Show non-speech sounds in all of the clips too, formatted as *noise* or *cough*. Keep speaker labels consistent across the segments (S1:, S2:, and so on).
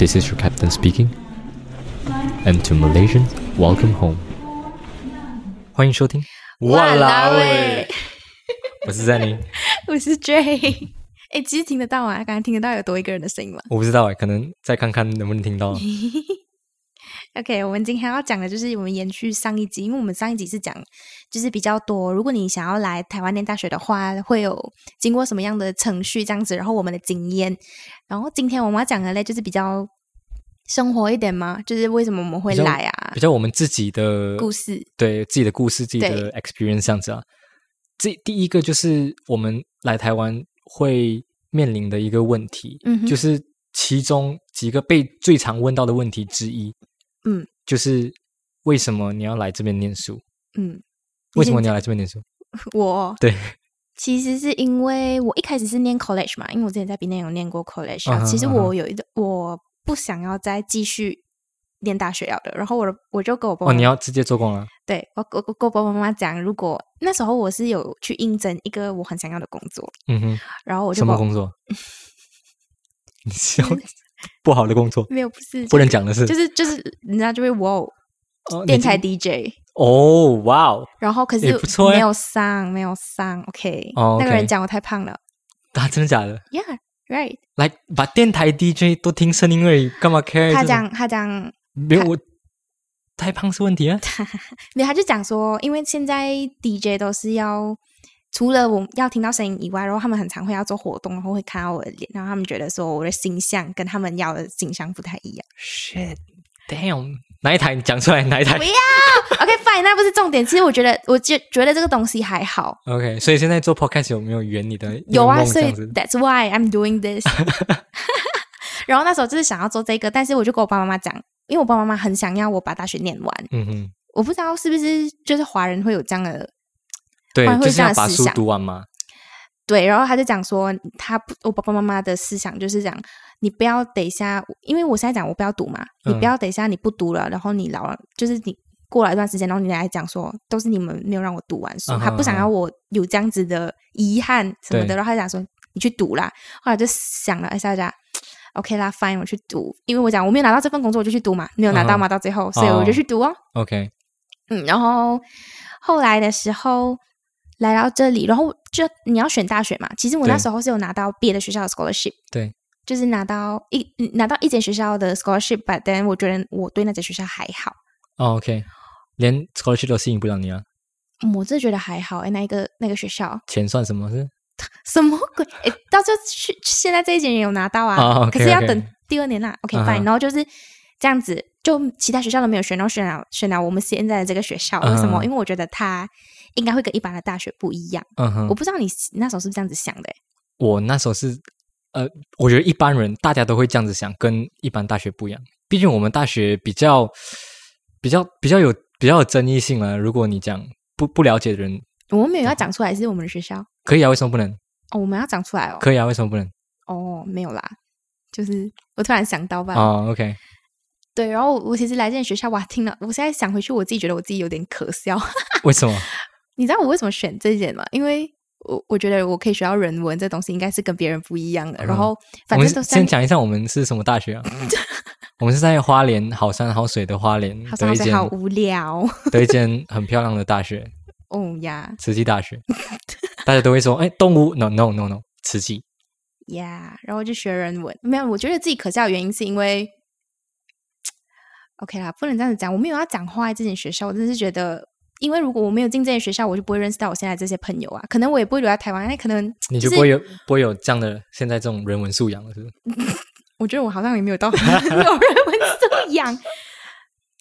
S1: This is your captain speaking. And to Malaysians, welcome home. 欢迎收听。
S2: 哇啦喂！
S1: 我是赞*laughs* 宁。
S2: 我是 J。哎，其实听得到啊，刚刚听得到有多一个人的声音吗？
S1: 我不知道哎，可能再看看能不能听到。 *laughs*
S2: OK，我们今天要讲的就是我们延续上一集，因为我们上一集是讲就是比较多，如果你想要来台湾念大学的话，会有经过什么样的程序这样子，然后我们的经验。然后今天我们要讲的嘞，就是比较生活一点嘛，就是为什么我们会来啊
S1: 比，较我们自己的
S2: 故事。
S1: 对自己的故事、自己的 experience 这样子啊。这第一个就是我们来台湾会面临的一个问题，
S2: 嗯
S1: 就是其中几个被最常问到的问题之一，
S2: 嗯，
S1: 就是为什么你要来这边念书？
S2: 嗯，
S1: 为什么你要来这边念书？
S2: 我
S1: 对，
S2: 其实是因为我一开始是念 college 嘛，因为我之前在比内有念过 college 啊。其实我有一个我不想要再继续念大学要的，然后我我就跟我爸
S1: 哦，
S2: 爸
S1: 你要直接做工了？
S2: 对我我我跟我爸爸妈妈讲，如果那时候我是有去应征一个我很想要的工作，
S1: 嗯哼，
S2: 然后我就
S1: 什么工作？*laughs* 你笑 *laughs* 不好的工作，
S2: 没有不是
S1: 不能讲的是
S2: 就是就是人家就会哇哦
S1: 哦
S2: 电台 DJ，
S1: 哦，哇哦，
S2: 然后可是没有上没有上，OK，、
S1: 哦
S2: 那个人讲我太胖了。
S1: 啊，真的假的
S2: ？，Yeah right，
S1: 来把电台 DJ 都听声音而已，干嘛 care？
S2: 他讲他讲他
S1: 没有我太胖是问题啊。*laughs*
S2: 没有，他就讲说，因为现在 DJ 都是要除了我要听到声音以外，然后他们很常会要做活动，然后会看到我的脸，然后他们觉得说我的形象跟他们要的形象不太一样。
S1: Shit, damn！哪一台？你讲出来哪一台
S2: 不要，OK fine，那不是重点。其实我觉得，我就觉得这个东西还好。
S1: ？OK，所以现在做 podcast 有没有圆你的 *laughs*
S2: 有啊，所以？that's why I'm doing this。*laughs* 然后那时候就是想要做这个，但是我就跟我爸爸妈妈讲，因为我爸爸妈妈很想要我把大学念完。
S1: 嗯哼，
S2: 我不知道是不是就是华人会有这样的
S1: 对
S2: 会，会
S1: 就是
S2: 这样
S1: 要把书
S2: 的思想
S1: 读完吗。
S2: 对，然后他就讲说，他不，我爸爸妈妈的思想就是讲，你不要等一下，因为我现在讲我不要读嘛，你
S1: 嗯
S2: 不要等一下你不读了，然后你老了，就是你过了一段时间，然后你来讲说，都是你们没有让我读完书，
S1: 嗯
S2: 他不想要我有这样子的遗憾什么的，然后他就讲说你去读啦，后来就想了一下下。OK 啦，Fine，我去读，因为我讲我没有拿到这份工作，我就去读嘛，没有拿到嘛，到最后，所以我就
S1: 哦
S2: 去读哦。
S1: OK，
S2: 嗯，然后后来的时候来到这里，然后就你要选大学嘛。其实我那
S1: 对
S2: 时候是有拿到别的学校的 scholarship，
S1: 对，
S2: 就是拿到一拿到一间学校的 scholarship，但我觉得我对那间学校还好，
S1: 哦 OK，连 scholarship 都吸引不了你啊？
S2: 嗯我真的觉得还好。哎，那一个那个学校
S1: 钱算什么？是
S2: 什么鬼？*laughs* 哎，到时候去现在这一间也有拿到啊，可是要等第二年啦。OK
S1: 嗯哼
S2: fine，、然后就是这样子，就其他学校都没有选，然后选了选了我们现在的这个学校，为什么？
S1: 嗯
S2: 因为我觉得它应该会跟一般的大学不一样。
S1: 嗯哼
S2: 我，不知道你那时候是不是这样子想的、欸？
S1: 我那时候是呃，我觉得一般人大家都会这样子想，跟一般大学不一样。毕竟我们大学比较比较比较有比较有争议性啊。如果你讲不不了解的人，
S2: 我们没有要讲出来是我们的学校
S1: 可以啊，为什么不能？
S2: 哦，我们要讲出来哦。
S1: 可以啊，为什么不能？
S2: 哦，没有啦，就是我突然想到吧。
S1: 哦，OK，
S2: 对，然后我其实来这间学校，哇，听了，我现在想回去，我自己觉得我自己有点可笑。*laughs*
S1: 为什么？
S2: 你知道我为什么选这件吗？因为我我觉得我可以学到人文这东西，应该是跟别人不一样的。然后反正都
S1: 先讲一下我们是什么大学啊？*laughs* 我们是在花莲好山好水的花莲
S2: 好山好
S1: 的一间
S2: 像好无聊。
S1: 的一间很漂亮的大学，*laughs*
S2: 哦呀
S1: 慈济大学。*laughs* 大家都会说，哎，动物，no no no no，慈济。
S2: 呀，然后就学人文。没有，我觉得自己可笑的原因是因为，OK 啦，不能这样子讲。我没有要讲坏这间学校，我真的是觉得。因为如果我没有进这些学校，我就不会认识到我现在这些朋友啊。可能我也不会留在台湾，那可能 *laughs*
S1: 你就不会有不会有这样的现在这种人文素养了，是不是？
S2: 我觉得我好像也没有到很有人文素养。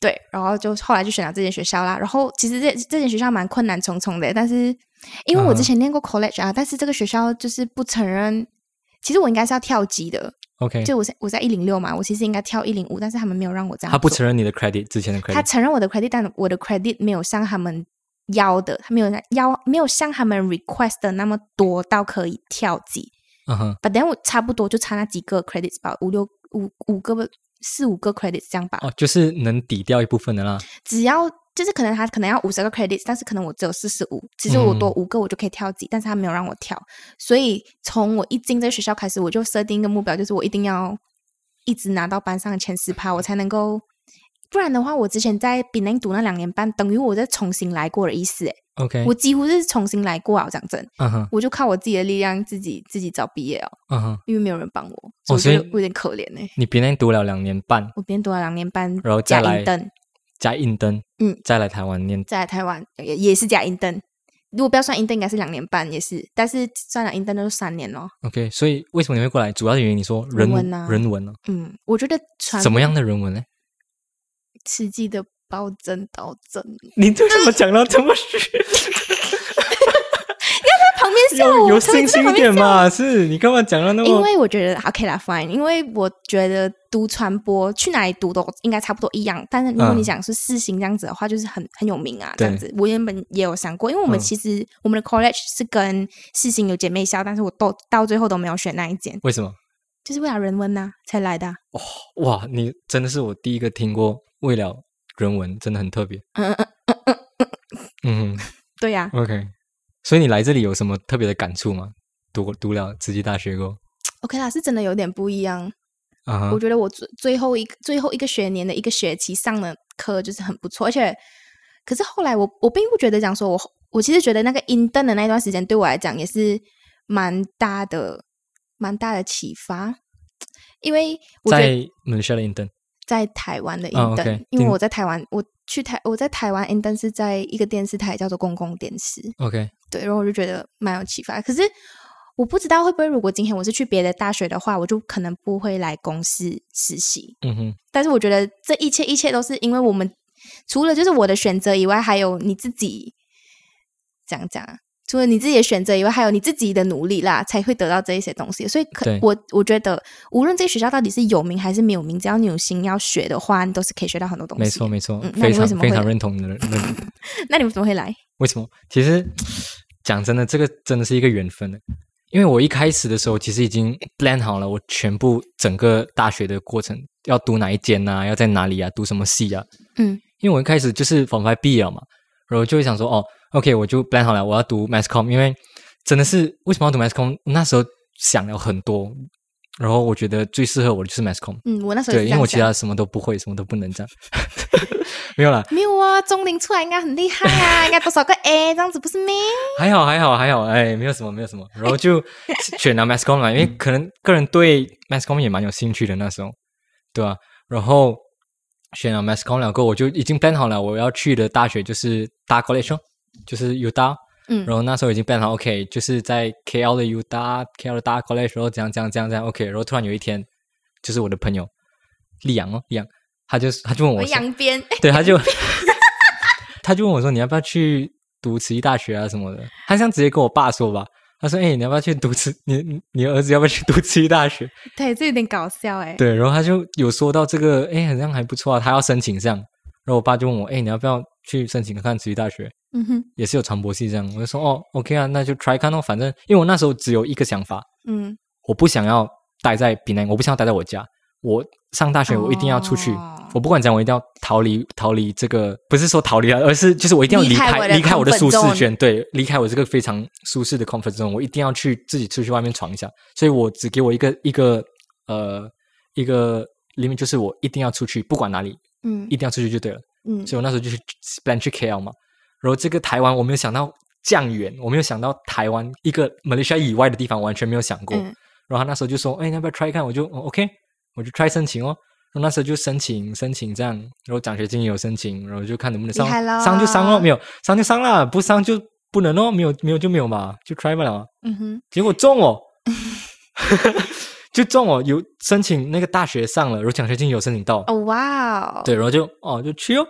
S2: 对，然后就后来就选了这间学校啦。然后其实这这间学校蛮困难重重的，但是因为我之前念过 college 啊，但是这个学校就是不承认。其实我应该是要跳级的，
S1: OK，
S2: 就我在我在一零六嘛，我其实应该跳一零五，但是他们没有让我这样。
S1: 他不承认你的 credit 之前的 credit，他
S2: 承认我的 credit，但我的 credit 没有像他们要的，他没有要没有像他们 request 的那么多到可以跳级。
S1: 嗯哼
S2: ，But then 我差不多就差那几个 credits 吧，五六五五个四五个 credits 这样吧。
S1: 哦，就是能抵掉一部分的啦。
S2: 只要就是可能他可能要五十个 credits，但是可能我只有四十五，其实我多五个我就可以跳级，但是他没有让我跳，所以从我一进这个学校开始，我就设定一个目标，就是我一定要一直拿到班上的前十趴，我才能够。不然的话，我之前在槟城读那两年半，等于我再重新来过的意思。哎
S1: ，OK，
S2: 我几乎是重新来过啊！讲真，
S1: 嗯哼，
S2: 我就靠我自己的力量，自己自己找毕业哦，
S1: 嗯哼，
S2: 因为没有人帮我，
S1: 哦所以
S2: 我觉得有点可怜呢。
S1: 你别人读了两年半，
S2: 我边读了两年半，
S1: 然后再来
S2: 加英登，
S1: 加印登，
S2: 嗯，
S1: 再来台湾念，
S2: 再来台湾也也是加英登。如果不要算英登，应该是两年半，也是，但是算了英登都是三年咯。
S1: OK，所以为什么你会过来？主要的原因你说人
S2: 人文啊
S1: 人文呢？
S2: 嗯，我觉得传
S1: 什么样的人文呢？
S2: 吃鸡的包真刀真，
S1: 你为什么讲到这么虚？*laughs*
S2: 旁边笑我，
S1: 有信心一点嘛？是你干嘛讲到那么因？
S2: 为我觉得 OK 啦，fine。因为我觉得读传播去哪里读都应该差不多一样。但是如果
S1: 嗯
S2: 你讲是四星这样子的话，就是很很有名啊，这样子。我原本也有想过，因为我们
S1: 嗯
S2: 其实、我们的 college 是跟四星有姐妹校，但是我都到最后都没有选那一间，
S1: 为什么？
S2: 就是为了人文呐、才来的啊、
S1: 哇，你真的是我第一个听过为了人文，真的很特别。*laughs*
S2: 嗯嗯嗯，
S1: 嗯
S2: 对呀、
S1: ，OK。所以你来这里有什么特别的感触吗？读过读了慈济大学过
S2: OK 啦，是真的有点不一样。
S1: 啊哈
S2: 我觉得我最最后一个最后一个学年的一个学期上的课就是很不错，而且可是后来我我并不觉得讲说我我其实觉得那个英登的那段时间对我来讲也是蛮大的蛮大的启发，因为我觉
S1: 在
S2: 得
S1: 马来西亚的印登
S2: 在台湾的英
S1: 哦
S2: 登
S1: ，，OK，
S2: 因为我在台湾我去台我在台湾英登是在一个电视台叫做公共电视
S1: ，OK，
S2: 对，然后我就觉得蛮有启发。可是我不知道会不会，如果今天我是去别的大学的话，我就可能不会来公司实习。
S1: 嗯哼，
S2: 但是我觉得这一切一切都是因为我们除了就是我的选择以外，还有你自己这样讲啊。除了你自己的选择以外，还有你自己的努力啦，才会得到这一些东西。所以可
S1: 对
S2: 我我觉得，无论这个学校到底是有名还是没有名，只要你有心要学的话，你都是可以学到很多东西。
S1: 没错，没错非常非常认同你的。*laughs*
S2: 那你们怎么会来？
S1: 为什么？其实讲真的，这个真的是一个缘分的。因为我一开始的时候，其实已经 plan 好了，我全部整个大学的过程要读哪一间啊，要在哪里啊，读什么系啊。
S2: 嗯，
S1: 因为我一开始就是 Form Five 毕业嘛，然后就会想说，哦，OK，我就 plan 好了，我要读 Mass Com，因为真的是为什么要读 Mass Com？那时候想了很多，然后我觉得最适合我的就是 Mass Com。
S2: 嗯，我那时候
S1: 对，因为我其他什么都不会，什么都不能这样。*laughs* 没有啦，
S2: 没有啊，中林出来应该很厉害啊，*laughs* 应该多少个 A 这样子不是咩？
S1: 还好，还好，还好，哎，没有什么，没有什么，然后就选了 Mass Com 嘛，因为可能个人对 Mass Com 也蛮有兴趣的那时候，对吧、然后选了 Mass Com 了过后，我就已经 plan 好了，我要去的大学就是大 college，哦就是 Utah，
S2: 嗯
S1: 然后那时候已经 plan 好，OK，就是在 KL 的 Utah，KL 的大 college，然后这样这样这样这样，OK，然后突然有一天，就是我的朋友李阳哦，李阳，他就他就问我
S2: 我
S1: 说，
S2: 扬鞭，
S1: 对，他就 *laughs* 他就问我说：“你要不要去读慈济大学啊什么的？”他想直接跟我爸说吧。他说：“哎、你要不要去读慈？你你你儿子要不要去读慈济大学 *laughs*
S2: 对，这有点搞笑哎、？”
S1: 对，然后他就有说到这个，哎，好像还不错啊，他要申请这样。然后我爸就问我：“哎，你要不要去申请看看慈济大学？
S2: 嗯哼，
S1: 也是有传播系这样。”我就说：“哦，OK 啊，那就 try 看哦。反正因为我那时候只有一个想法，
S2: 嗯，
S1: 我不想要待在槟榔，我不想要待在我家。我上大学，我一定要出去。
S2: 哦
S1: 我不管怎样，我一定要逃离逃离这个，不是说逃离啊，而是就是我一定要离开
S2: 离开我的
S1: 舒适圈，对，离开我这个非常舒适的 comfort zone，我一定要去自己出去外面闯一下。所以我只给我一个一个呃一个 limit，就是我一定要出去，不管哪里，
S2: 嗯
S1: 一定要出去就对了。
S2: 嗯
S1: 所以我那时候就是 plan 去 KL 嘛，然后这个台湾我没有想到这样远，我没有想到台湾一个马来西亚以外的地方，完全没有想过。
S2: 嗯
S1: 然后他那时候就说：“哎，要不要 try 看？”我就、哦、OK，我就 try 申请哦。然后那时候就申请申请这样，然后奖学金也有申请，然后就看能不能上上就上哦，没有上就上啦，不上就不能哦，没有没有就没有嘛，就 try 不了。
S2: 嗯哼，
S1: 结果中哦，*laughs* 就中哦，有申请那个大学上了，然后奖学金有申请到，
S2: 哦哇哦，
S1: 对，然后就哦就去哦，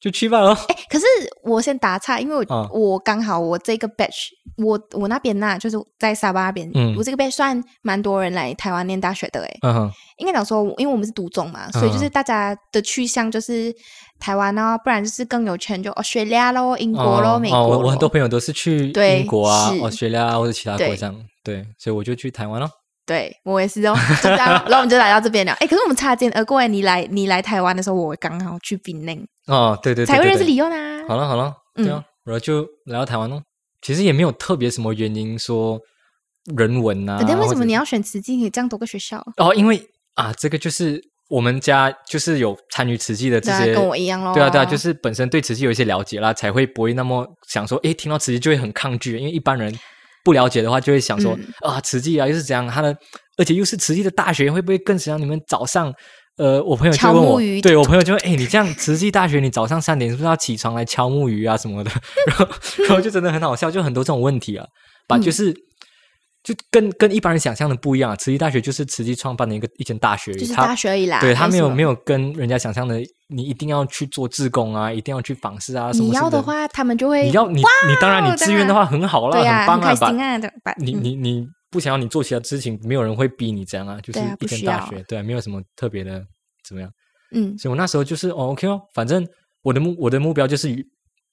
S1: 就去吧咯。
S2: 哎，可是我先打岔，因为我、
S1: 啊
S2: 我刚好我这个 batch，我我那边呐、就是在沙巴那边，
S1: 嗯
S2: 我这个 batch 算蛮多人来台湾念大学的诶。
S1: 嗯哼，
S2: 应该讲说，因为我们是独中嘛，所以就是
S1: 嗯
S2: 大家的去向就是台湾哦，不然就是更有钱就 Australia 咯、英国咯、
S1: 哦
S2: 美国
S1: 哦，我我很多朋友都是去
S2: 对
S1: 英国啊、
S2: 是
S1: 澳大利亚或者其他国
S2: 对
S1: 家，对，所以我就去台湾咯。
S2: 对我也是哦，就这样，*laughs* 然后我们就来到这边了。哎，可是我们擦肩而过哎，你来你来台湾的时候，我刚好去槟榔，
S1: 哦，对对对，
S2: 才会认识李佑呢。
S1: 好了好了，对啊，然后就来到台湾咯。其实也没有特别什么原因说人文啊。
S2: 但为什么你要选慈济？你这样多个学校？
S1: 哦，因为啊，这个就是我们家就是有参与慈济的这些，
S2: 啊跟我一样咯
S1: 对啊，对啊，就是本身对慈济有一些了解啦，才会不会那么想说，诶，听到慈济就会很抗拒，因为一般人不了解的话，就会想说、
S2: 嗯
S1: 啊，慈济啊又是怎样，他的而且又是慈济的大学，会不会更想你们早上？呃，我朋友就问我对我朋友就问，哎，你这样慈济大学，你早上三点是不是要起床来敲木鱼啊什么的？然后，*laughs* 然后就真的很好笑，就很多这种问题啊，把
S2: 嗯
S1: 就是。就跟跟一般人想象的不一样，啊慈济大学就是慈济创办的一个一间大学
S2: 就是大学而已啦。
S1: 对他没有没
S2: 有。
S1: 跟人家想象的，你一定要去做志工啊，一定要去访视啊，什么
S2: 你要的话，他们就会
S1: 你要你你当然你自愿的话很好啦，很棒啊，把
S2: 很开心啊，对吧？
S1: 你
S2: 嗯
S1: 你你不想要你做其他事情，没有人会逼你这样啊，就是一间大学，对啊，没有什么特别的怎么样，
S2: 嗯
S1: 所以我那时候就是哦 OK 哦，反正我的目我的目标就是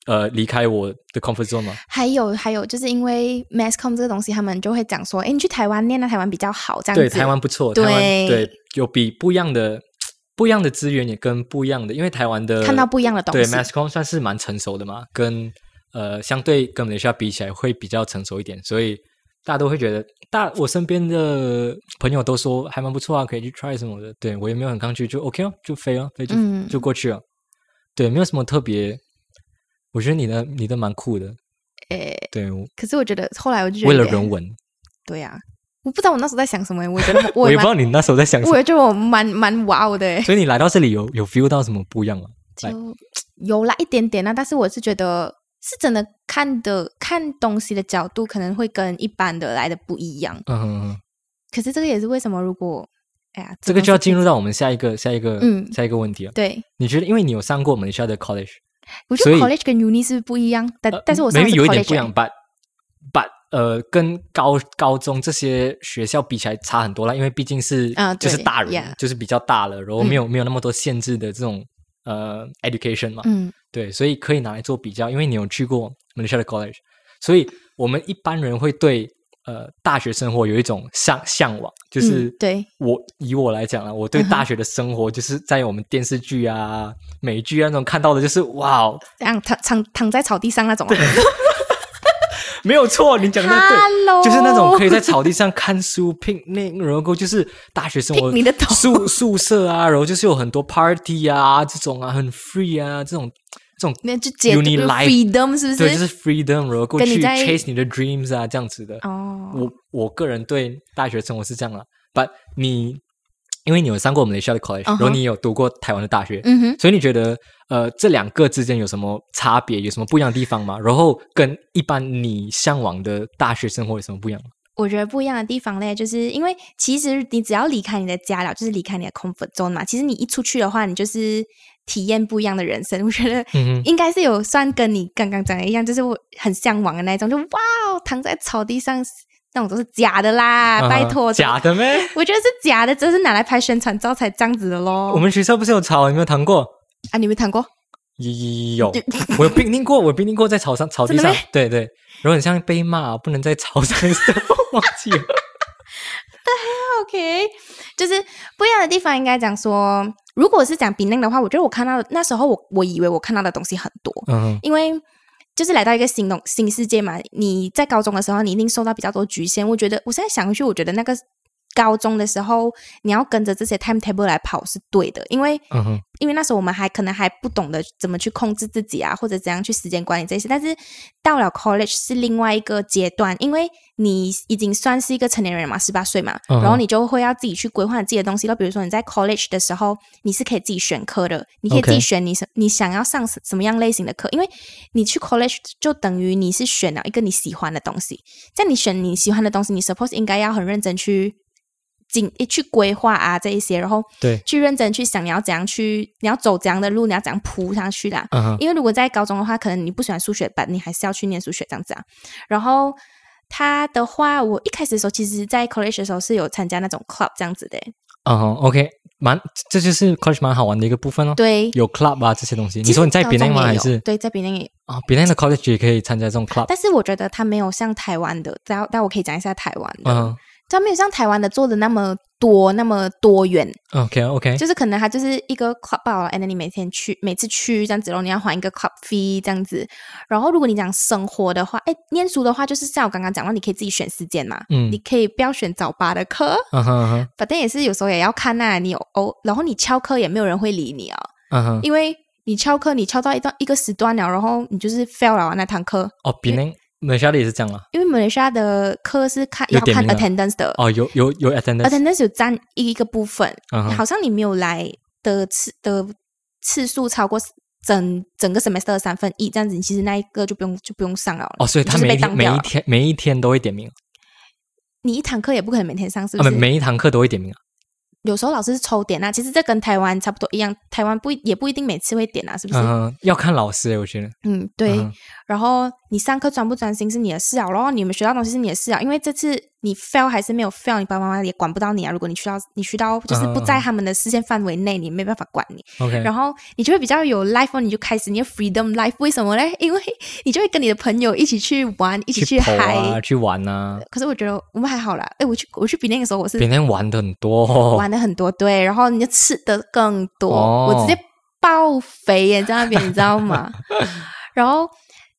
S1: 呃离开我的 comfort zone 嘛，
S2: 还有还有，就是因为 mass com 这个东西，他们就会讲说，哎，你去台湾念那台湾比较好，这样子。
S1: 对台湾不错，台湾
S2: 对
S1: 对有比不一样的不一样的资源，也跟不一样的，因为台湾的
S2: 看到不一样的东
S1: 对
S2: 西。
S1: Masscom 算是蛮成熟的嘛，跟呃相对跟马来西亚比起来会比较成熟一点，所以大家都会觉得，大我身边的朋友都说还蛮不错啊，可以去 try 什么的，对我也没有很抗拒，就 OK 哦，就飞哦，飞就、
S2: 嗯
S1: 就过去了，对，没有什么特别，我觉得你的你的蛮酷的，
S2: 诶，
S1: 对，
S2: 可是我觉得后来我就觉得
S1: 为了人文，
S2: 对呀、我不知道我那时候在想什么，我觉得 *laughs*
S1: 我
S2: 我
S1: 也不知道你那时候在想什么，
S2: 我也觉得我蛮蛮哇哦的，
S1: 所以你来到这里有有 feel 到什么不一样吗？
S2: 就有啦一点点啊，但是我是觉得是真的看的看东西的角度可能会跟一般的来的不一样。
S1: 嗯哼哼。
S2: 可是这个也是为什么，如果哎呀，
S1: 这个就要进
S2: 入
S1: 入到我们下一个下一个
S2: 嗯
S1: 下一个问题了。
S2: 对，
S1: 你觉得，因为你有上过我们学校的 college，
S2: 我觉得 college 跟 uni 是不一样，但、但是我
S1: maybe
S2: 是
S1: 有一点不一样，but but 呃，跟高高中这些学校比起来差很多啦，因为毕竟是就是大人就是比较大了，然后没有没有那么多限制的这种呃 education 嘛，
S2: 嗯。
S1: 对，所以可以拿来做比较，因为你有去过 Malaysia 的 college，所以我们一般人会对呃大学生活有一种向向往，就是、
S2: 嗯对
S1: 我以我来讲啊，我对大学的生活就是在我们电视剧啊、美剧啊那种看到的，就是哇哦，
S2: 这样躺躺躺在草地上那种啊。*laughs*
S1: 没有错，你讲的对。
S2: Hello，
S1: 就是那种可以在草地上看书 picnic，然后就是大学生活
S2: 你的
S1: 宿宿舍啊，然后就是有很多 party 啊，这种啊很 free 啊，这种这种
S2: 那就解
S1: Uni life
S2: freedom 是不
S1: 对，就是 freedom，然后过去 chase 你的 dreams 啊，这样子的。
S2: 哦，
S1: 我我个人对大学生活是这样了，but 你因为你有上过马来西亚的 college，、然后你有读过台湾的大学，
S2: 嗯哼，
S1: 所以你觉得呃这两个之间有什么差别，有什么不一样的地方吗？然后跟一般你向往的大学生活有什么不一样吗？
S2: 我觉得不一样的地方嘞，就是因为其实你只要离开你的家了，就是离开你的 comfort zone 嘛。其实你一出去的话，你就是体验不一样的人生。*laughs* 我觉得应该是有算跟你刚刚讲的一样，就是我很向往的那一种，就哇哦，躺在草地上那种都是假的啦，
S1: 啊
S2: 拜托，
S1: 假的咩？
S2: 我觉得是假的，这是拿来拍宣传照才这样子的咯。
S1: 我们学校不是有草，你没有谈过？
S2: 啊，你没谈过？
S1: 有，我有冰冰过，我有冰冰过在草上 *laughs* 草地上对对，然后很像被骂，不能在草上忘记了。*laughs*
S2: OK，就是不一样的地方，应该讲说，如果是讲比那的话，我觉得我看到的那时候我我以为我看到的东西很多，
S1: 嗯
S2: 因为就是来到一个新东新世界嘛。你在高中的时候，你一定受到比较多局限。我觉得我现在想回去，我觉得那个高中的时候，你要跟着这些 timetable 来跑是对的，因为
S1: 嗯哼，
S2: 因为那时候我们还可能还不懂得怎么去控制自己啊，或者怎样去时间管理这些。但是到了 college 是另外一个阶段，因为你已经算是一个成年人嘛，十八岁嘛，然后你就会要自己去规划你自己的东西了。比如说你在 college 的时候，你是可以自己选课的，你可以自己选你什你想要上什什么样类型的课，因为你去 college 就等于你是选了一个你喜欢的东西。在你选你喜欢的东西，你 suppose 应该要很认真去。进去规划啊这一些，然后
S1: 对，
S2: 去认真去想你要怎样去，你要走怎样的路，你要怎样铺上去啦。
S1: 嗯哼，
S2: 因为如果在高中的话，可能你不喜欢数学班，你还是要去念数学这样子啊。然后他的话，我一开始的时候，其实在 college 的时候是有参加那种 club 这样子的，
S1: 嗯哼，OK，蛮，这就是 college 蛮好玩的一个部分哦。
S2: 对。
S1: 有 club 啊这些东西。你说你在
S2: 高
S1: b
S2: 中
S1: e 吗？还是
S2: 对，在比内
S1: 啊 b e 的 college 也可以参加这种 club？
S2: 但是我觉得它没有像台湾的，但但我可以讲一下台湾的，
S1: 嗯
S2: 它没有像台湾的做的那么多那么多元
S1: ，OK OK，
S2: 就是可能它就是一个 club 吧，and then 你每天去每次去这样子，然后你要还一个 club fee 这样子。然后如果你讲生活的话，哎，念书的话就是像我刚刚讲到，你可以自己选时间嘛，
S1: 嗯。
S2: 你可以不要选早八的课，
S1: 嗯哼嗯哼
S2: 反正也是有时候也要看呐、你有哦，然后你翘课也没有人会理你啊，
S1: 嗯哼，
S2: 因为你翘课你翘到一段一个时段了，然后你就是 fail 了啊那堂课，
S1: 哦，马来西亚的也是这样啊。
S2: 因为马来西亚的课是看要看 attendance 的，
S1: 哦，有有有
S2: attendance，attendance 有占一个部分，
S1: 嗯
S2: 好像你没有来的次的次数超过整整个 semester 的三分一，这样子，你其实那一个就不用就不用上了。
S1: 哦，所以他
S2: 就是
S1: 每一天每一天每一天都会点名
S2: 你一堂课也不可能每天上，是
S1: 啊，
S2: 不是？
S1: 每每一堂课都会点名啊。
S2: 有时候老师是抽点啊，其实这跟台湾差不多一样，台湾不一也不一定每次会点啊，是不是？
S1: 嗯，要看老师诶，我觉得。
S2: 嗯，对。
S1: 嗯
S2: 然后你上课专不专心是你的事啊，然后你们学到东西是你的事啊，因为这次你 fail 还是没有 fail，你爸爸妈妈也管不到你啊。如果你去到你去到就是不在他们的视线范围内，你没办法管你。
S1: OK，
S2: 然后你就会比较有 life，哦你就开始你的 freedom life。为什么嘞？因为你就会跟你的朋友一起去玩，一起
S1: 去跑
S2: 嗨。
S1: 啊，去玩啊，
S2: 可是我觉得我们还好啦。哎，我去我去比那个时候，我是
S1: 比那玩的很多哦。*laughs*
S2: 玩的很多，对，然后你就吃的更多，
S1: 哦
S2: 我直接爆肥耶，在那边你知道吗？*laughs* 然后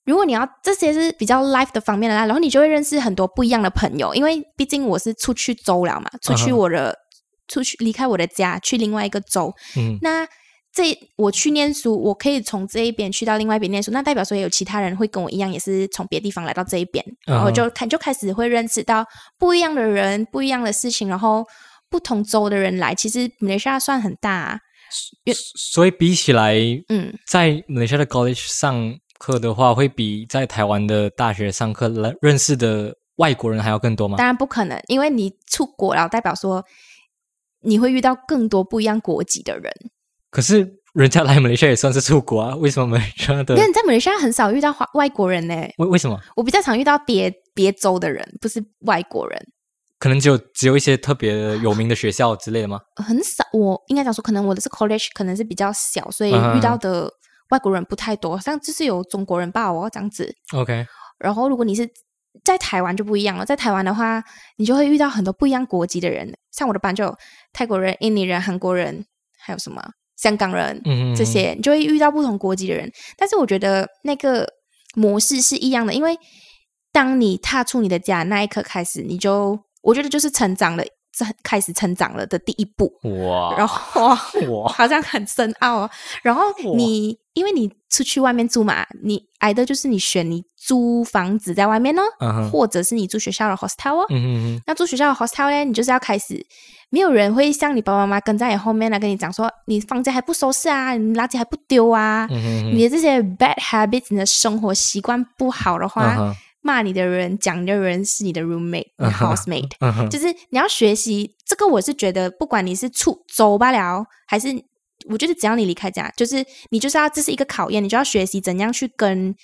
S2: 如果你要这些是比较 life 的方面的啦，然后你就会认识很多不一样的朋友，因为毕竟我是出去州了嘛，出去我的、出去离开我的家，去另外一个州，
S1: 嗯。
S2: 那。这我去念书，我可以从这一边去到另外一边念书，那代表说也有其他人会跟我一样，也是从别的地方来到这一边，然后
S1: 嗯
S2: 就开就开始会认识到不一样的人、不一样的事情，然后不同州的人来，其实马来西亚算很大、啊，
S1: 所以比起来，
S2: 嗯，
S1: 在马来西亚的 college 上课的话，会比在台湾的大学上课来认识的外国人还要更多吗？
S2: 当然不可能，因为你出国了，代表说你会遇到更多不一样国籍的人，
S1: 可是人家来马来西亚也算是出国啊，为什么马来西亚的
S2: 因为？你在马来西亚很少遇到华外国人呢、
S1: 为为什么？
S2: 我比较常遇到别别州的人，不是外国人。
S1: 可能只有只有一些特别有名的学校之类的吗？
S2: 很少，我应该讲说，可能我的是 college，可能是比较小，所以遇到的外国人不太多，像就是有中国人吧哦这样子。
S1: OK，
S2: 然后如果你是在台湾就不一样了，在台湾的话，你就会遇到很多不一样国籍的人，像我的班就有泰国人、印尼人、韩国人，还有什么香港人，
S1: 嗯
S2: 这些你就会遇到不同国籍的人。但是我觉得那个模式是一样的，因为当你踏出你的家那一刻开始，你就我觉得就是成长了，这开始成长了的第一步。
S1: 哇，
S2: 然后哇，好像很深奥哦。然后你因为你出去外面住嘛，你挨的就是你选你租房子在外面哦，或者是你住学校的 hostel 哦。那住学校的 hostel 呢，你就是要开始，没有人会像你爸爸妈妈跟在你后面来跟你讲说，你房间还不收拾啊，你垃圾还不丢啊，你的这些 bad habits，你的生活习惯不好的话，骂你的人、讲你的人是你的 roommate、housemate。就是你要学习这个，我是觉得不管你是出走罢了，还是我觉得只要你离开家，就是你就是要这是一个考验，你就要学习怎样去跟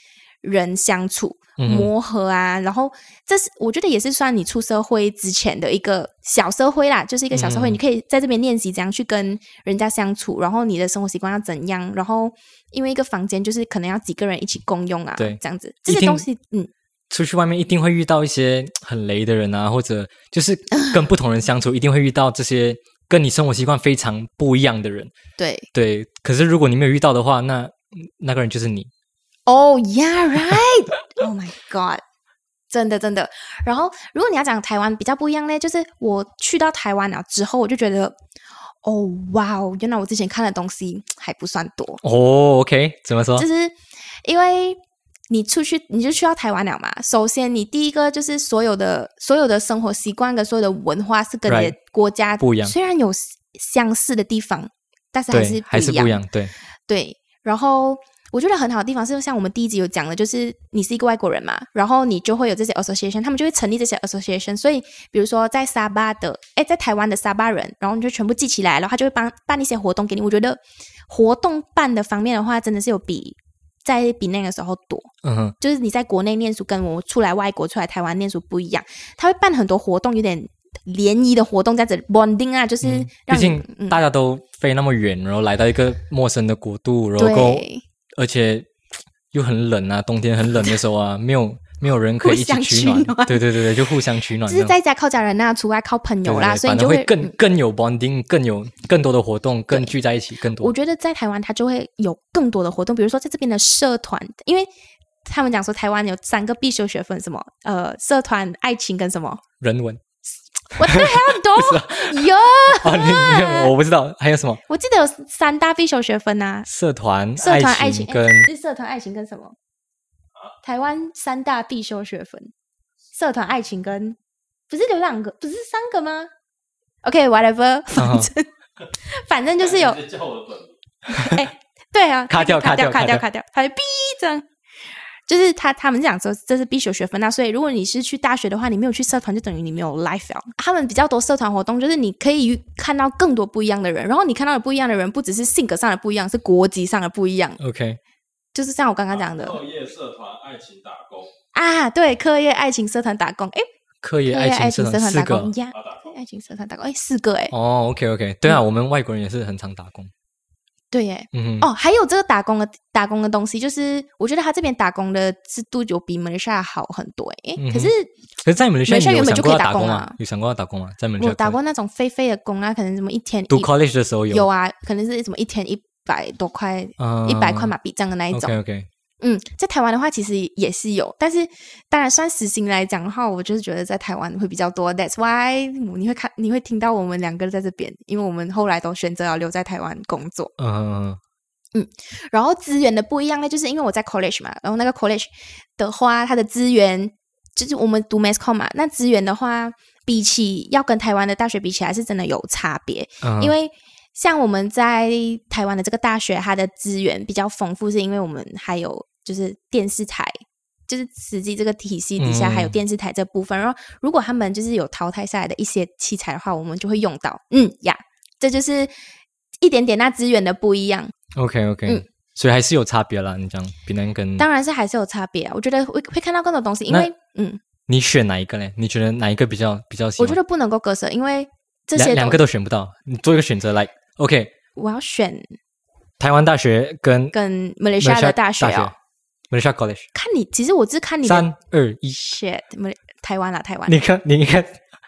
S2: 人相处、磨合啊。然后这是我觉得也是算你出社会之前的一个小社会啦，就是一个小社会，
S1: 嗯
S2: 你可以在这边练习怎样去跟人家相处，然后你的生活习惯要怎样，然后因为一个房间就是可能要几个人一起共用啊，
S1: 对
S2: 这样子这些东西，嗯。
S1: 出去外面一定会遇到一些 *tsk* 很雷的人啊，或者就是 *laughs* 跟不同人相处，一定会遇到这些跟你生活习惯非常不一样的人。
S2: 对，
S1: 对，可是如果你没有遇到的话，那那个人就是你。
S2: Oh、yeah, right. *laughs* oh my god. 真的真的。然后，如果你要讲台湾比较不一样呢，就是我去到台湾了之后，我就觉得，哦，哇哦，原来我之前看的东西还不算多，
S1: 哦，OK，怎么说
S2: 就？是因为你出去你就去到台湾了嘛。首先，你第一个就是所有的所有的生活习惯跟所有的文化是跟你的
S1: Right.
S2: 国家
S1: 不一样
S2: 虽然有相似的地方，但是还是
S1: 对，还是不一样。对，
S2: 对，然后我觉得很好的地方是，像我们第一集有讲的，就是你是一个外国人嘛，然后你就会有这些 association，他们就会成立这些 association。所以，比如说在沙巴的，哎，在台湾的沙巴人，然后你就全部记起来，然后他就会帮办一些活动给你。我觉得活动办的方面的话，真的是有比在比那个时候多。
S1: 嗯哼，
S2: 就是你在国内念书，跟我出来外国、出来台湾念书不一样，他会办很多活动，有点联谊的活动，这样子 bonding 啊，就是
S1: 毕竟
S2: 嗯
S1: 大家都飞那么远，然后来到一个陌生的国度，然后
S2: 对
S1: 而且又很冷啊，冬天很冷的时候啊，没有没有人可以一起
S2: 互相
S1: 取暖。
S2: 取暖
S1: 对对对对，就互相取暖
S2: 就。是在家靠家人呐，除外靠朋友啦，
S1: 对对对
S2: 所以你就会
S1: 会更
S2: 嗯
S1: 更有 bonding，更有更多的活动，更聚在一起，更多。
S2: 我觉得在台湾，它就会有更多的活动，比如说在这边的社团，因为他们讲说台湾有三个必修学分，什么呃，社团、爱情跟什么？
S1: 人文
S2: 我的 hell *laughs* 都有，
S1: 哦，你你我不知道还有什么
S2: 我记得有三大必修学分呐、
S1: 社团、
S2: 社团、爱情
S1: 情跟
S2: 是社团、爱情跟什么？台湾三大必修学分，社团、爱情跟不是有两个，不是三个吗？OK，whatever，*laughs* 反
S1: 嗯
S2: 正反正就是有
S3: 直接叫我的本名。
S2: 对啊，
S1: 卡掉
S2: 卡
S1: 卡掉卡掉
S2: 卡卡掉，他就哔这样。就是他他们讲说这是必修学分啊，所以如果你是去大学的话，你没有去社团，就等于你没有 life 了。他们比较多社团活动，就是你可以看到更多不一样的人，然后你看到的不一样的人，不只是性格上的不一样，是国籍上的不一样
S1: ，OK，
S2: 就是像我刚刚讲的。
S3: 课业社团爱情打工，
S2: 啊，对，课业、爱情、社团、打工，哎，
S1: 课业、
S2: 爱
S1: 爱
S2: 情、社团、
S1: 四个。
S2: 打工。呀。爱情、社团、打工，哎，四个哎，
S1: 哦，OK OK，对啊，我们外国人也是很常打工。
S2: 对耶，
S1: 嗯，
S2: 哦，还有这个打工的打工的东西，就是我觉得他这边打工的制度有比马来西亚好很多诶。
S1: 嗯
S2: 可是
S1: 可是在马来西亚，
S2: 原本就可以
S1: 打工吗
S2: 打工啊？
S1: 有想过要打工吗？在马来西亚
S2: 我打过那种飞飞的工啊，可能什么一天
S1: 读 college 的时候有。
S2: 有啊，可能是什么一天一百多块，一百块马币这样的那一种。
S1: OK OK，
S2: 嗯，在台湾的话其实也是有，但是当然算时薪来讲的话，我就是觉得在台湾会比较多。That's why 你会看你会听到我们两个在这边，因为我们后来都选择要留在台湾工作。
S1: 嗯
S2: 然后资源的不一样呢，就是因为我在 college 嘛，然后那个 college 的话，它的资源就是我们读 mass com 嘛，那资源的话，比起要跟台湾的大学比起来，是真的有差别。
S1: 嗯，
S2: 因为像我们在台湾的这个大学，它的资源比较丰富，是因为我们还有就是电视台。就是实际这个体系底下还有
S1: 嗯
S2: 电视台这部分，然后如果他们就是有淘汰下来的一些器材的话，我们就会用到。嗯呀，这就是一点点那资源的不一样。
S1: OK OK，
S2: 嗯
S1: 所以还是有差别啦。你讲比南跟
S2: 当然是还是有差别啊。我觉得会会看到更多东西，因为嗯，
S1: 你选哪一个嘞？你觉得哪一个比较比较喜欢？
S2: 我觉得不能够割舍，因为这些
S1: 两两个都选不到，你做一个选择来。OK，
S2: 我要选
S1: 台湾大学跟
S2: 跟马来西亚的大学哦。
S1: 马来西亚 College，
S2: 看你，其实我是看你
S1: 三二一
S2: ，shit，马台湾啦，台湾
S1: 你看你应该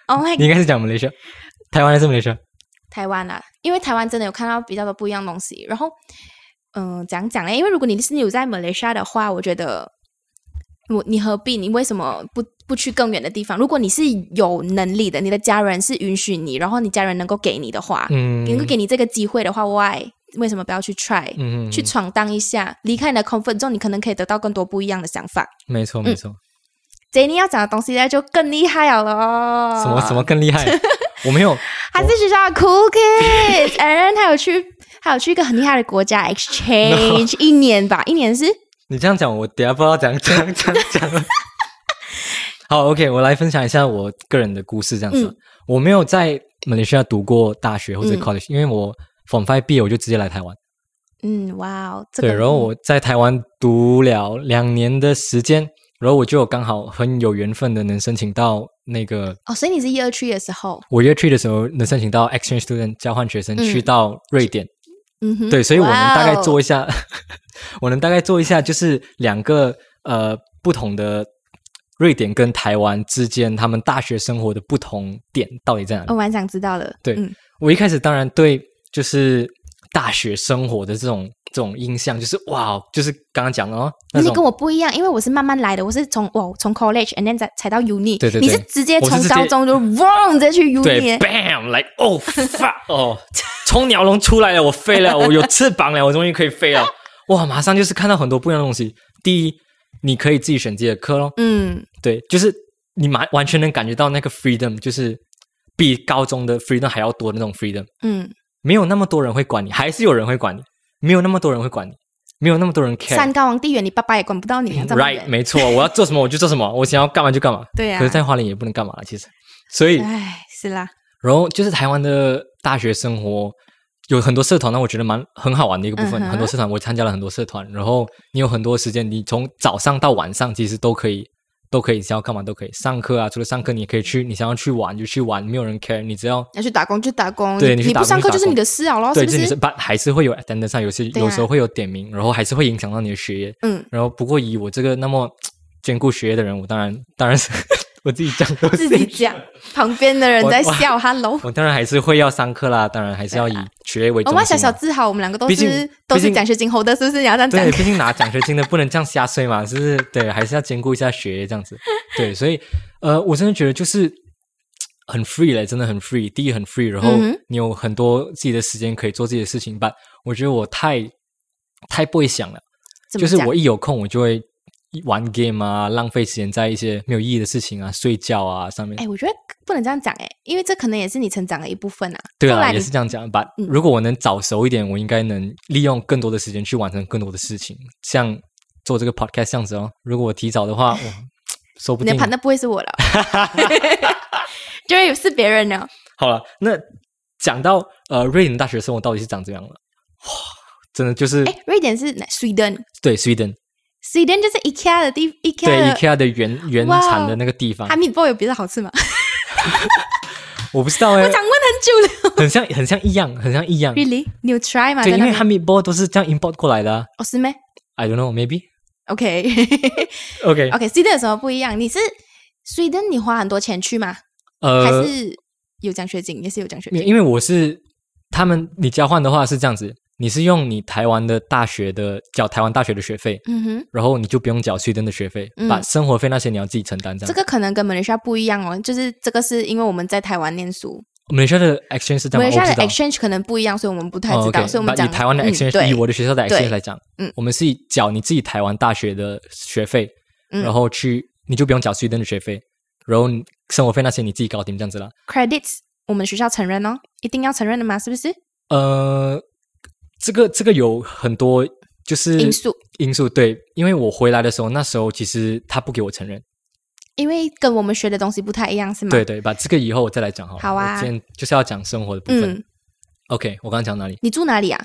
S2: Oh my *laughs*
S1: 你应该是讲马来西亚，台湾还是马来西亚？
S2: 台湾啦，因为台湾真的有看到比较多不一样的东西。然后，嗯、讲讲嘞，因为如果你是有在马来西亚的话，我觉得我你何必？你为什么不不去更远的地方？如果你是有能力的，你的家人是允许你，然后你家人能够给你的话，
S1: 嗯，
S2: 能够给你这个机会的话，why？为什么不要去 try？、
S1: 嗯，嗯嗯
S2: 去闯荡一下，离开你的 comfort zone，你可能可以得到更多不一样的想法。
S1: 没错没错
S2: ，Jenny 要讲的东西呢，就更厉害了咯。
S1: 什么什么？更厉害？*laughs* 我没有，
S2: 他是学校的 cool kids，然后他有去，他有去一个很厉害的国家 *laughs* exchange 一年吧，一年是
S1: 你这样讲，我等下不知道怎样怎样怎样讲了。*laughs* 好，OK，我来分享一下我个人的故事。这样子，
S2: 嗯
S1: 我没有在马来西亚读过大学或者
S2: 嗯
S1: college，、因为我 Form Five 毕业我就直接来台湾。
S2: 嗯，哇哦，这个
S1: 对，然后我在台湾读了两年的时间，然后我就有刚好很有缘分的能申请到那个
S2: 哦，所以你是 year three 的时候，
S1: 我 year three 的时候能申请到 exchange student 交换学生
S2: 嗯
S1: 去到瑞典。
S2: 嗯哼，
S1: 对，所以我能大概做一下，我能大概做一下，就是两个呃不同的瑞典跟台湾之间他们大学生活的不同点到底在哪里。
S2: 我蛮想知道的。
S1: 对
S2: 嗯
S1: 我一开始当然对就是大学生活的这种这种印象，就是哇，就是刚刚讲的哦，那
S2: 你
S1: 种。
S2: 跟我不一样，因为我是慢慢来的，我是从哇从 college and then 才才到 uni，
S1: 对对对。
S2: 你是直接从高中就 wrong 直接去
S1: uni，，bam，like oh fuck，*laughs* 哦，从鸟笼出来了，我飞了，我有翅膀了，*laughs* 我终于可以飞了，哇，马上就是看到很多不一样的东西。第一，你可以自己选自己的课咯，
S2: 嗯，
S1: 对，就是你完完全能感觉到那个 freedom，就是比高中的 freedom 还要多的那种 freedom。
S2: 嗯，
S1: 没有那么多人会管你，还是有人会管你，没有那么多人会管你，没有那么多人 care。
S2: 山高皇帝远，你爸爸也管不到你啊，这么
S1: right，没错，我要做什么我就做什么，我想要干嘛就干嘛。
S2: 对啊
S1: 可是，在花莲也不能干嘛了，其实。所以，
S2: 哎，是啦，
S1: 然后就是台湾的大学生活有很多社团，那我觉得蛮很好玩的一个部分。
S2: 嗯
S1: 很多社团我参加了很多社团，然后你有很多时间，你从早上到晚上其实都可以，都可以想要干嘛都可以。上课啊，除了上课，你也可以去，你想要去玩就去玩，没有人 care。你只要
S2: 要去打工就打工，
S1: 对你
S2: 你不上课就是你的事啊咯，
S1: 对，
S2: 不？
S1: 是你是把还是会有 attendance 上有些
S2: 啊
S1: 有时候会有点名，然后还是会影响到你的学业。
S2: 嗯，
S1: 然后不过以我这个那么兼顾学业的人，我当然当然是我自己讲我
S2: 自己讲，旁边的人在笑，Hello。
S1: 我当然还是会要上课啦，当然还是要以学业为
S2: 我们小。小自豪，我们两个都是都是奖学金 holder，是不是？你要这样讲
S1: 对，？毕竟拿奖学金的不能这样瞎睡嘛，是不是？对，还是要兼顾一下学业这样子。*laughs* 对，所以呃，我真的觉得就是很 free 嘞，真的很 free。第一很 free，然后你有很多自己的时间可以做自己的事情。但我觉得我太太不会想了，就是我一有空我就会玩 game 啊，浪费时间在一些没有意义的事情啊，睡觉啊上面。
S2: 哎，我觉得不能这样讲哎，因为这可能也是你成长的一部分啊。
S1: 对啊，也是这样讲。把
S2: 嗯
S1: 如果我能早熟一点，我应该能利用更多的时间去完成更多的事情，像做这个 podcast 这样子哦。如果我提早的话，我，*laughs* 说不定
S2: 那不会是我了，*laughs* 就会是别人了。*laughs*
S1: 好了。那讲到呃，瑞典大学生活到底是长怎样了？哇，真的就是
S2: 哎，瑞典是哪 Sweden。
S1: 对 Sweden，
S2: Sweden 就是 IKEA 的地，IKEA
S1: 对
S2: 的
S1: IKEA 的原原产的那个地方
S2: 哈，密波有别的好吃吗？*laughs*
S1: 我不知道哎、
S2: 我想问很久了。
S1: 很像很像一样，很像一样。
S2: Really？你有 try 吗？
S1: 对，因为哈密波都是这样 import 过来的、啊。
S2: 哦是咩
S1: I don't know, maybe.？OK
S2: OK，OK *laughs* Sweden 有什么不一样？你是 Sweden 你花很多钱去吗？
S1: 呃，
S2: 还是有奖学金？也是有奖学金。
S1: 因为我是他们，你交换的话是这样子，你是用你台湾的大学的缴台湾大学的学费，
S2: 嗯哼，
S1: 然后你就不用缴税登的学费，
S2: 嗯
S1: 把生活费那些你要自己承担。这样，
S2: 这个可能跟马来西亚不一样哦，就是这个是因为我们在台湾念书，
S1: 马来西亚的 exchange 是这样吗，
S2: 马来西亚的
S1: 我不知道。
S2: exchange 可能不一样，所以我们不太
S1: 哦
S2: 知道。所以我们讲
S1: 以台湾的
S2: 嗯
S1: exchange，、
S2: 对
S1: 以我的学校的 exchange 来讲，
S2: 嗯
S1: 我们是以缴你自己台湾大学的学费，
S2: 嗯
S1: 然后去你就不用缴税登的学费，然后生活费那些你自己搞定这样子啦。
S2: credits，我们学校承认哦，一定要承认的吗？是不是？
S1: 呃，这个这个有很多就是
S2: 因素
S1: 因素对，因为我回来的时候，那时候其实他不给我承认，
S2: 因为跟我们学的东西不太一样，是吗？
S1: 对，对，把这个以后我再来讲好了。
S2: 好啊
S1: 我今天就是要讲生活的部分。
S2: 嗯
S1: ，OK，我刚刚讲哪里？
S2: 你住哪里啊？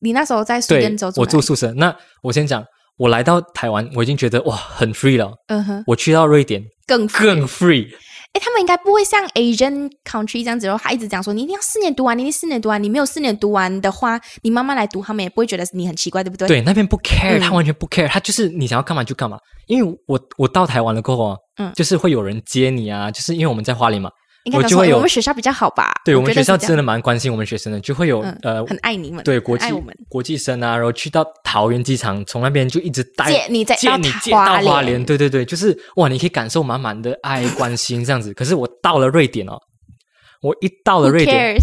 S2: 你那时候在苏州，
S1: 我，住宿舍。那我先讲，我来到台湾，我已经觉得哇很 free 了。
S2: 嗯哼，
S1: 我去到瑞典
S2: 更
S1: 更 free，
S2: 哎，他们应该不会像 Asian country 这样子，然后他一直讲说你一定要四年读完，你一定四年读完，你没有四年读完的话，你慢慢来读，他们也不会觉得你很奇怪，对不对？，
S1: 对那边不 care，、
S2: 嗯
S1: 他完全不 care，他就是你想要干嘛就干嘛。因为我我到台湾了过后啊，
S2: 嗯
S1: 就是会有人接你啊，就是因为我们在花莲嘛，
S2: 应该
S1: 就会有
S2: 我们学校比较好吧？
S1: 对我们学校真的蛮关心我们学生的，就会有、
S2: 嗯
S1: 呃
S2: 很爱你们，
S1: 对国际。国际生啊，然后去到桃园机场，从那边就一直带
S2: 接你在
S1: 接
S2: 到
S1: 你接到
S2: 花莲，
S1: 对对对，就是哇，你可以感受满满的爱关心这样子。可是我到了瑞典哦，我一到了瑞典，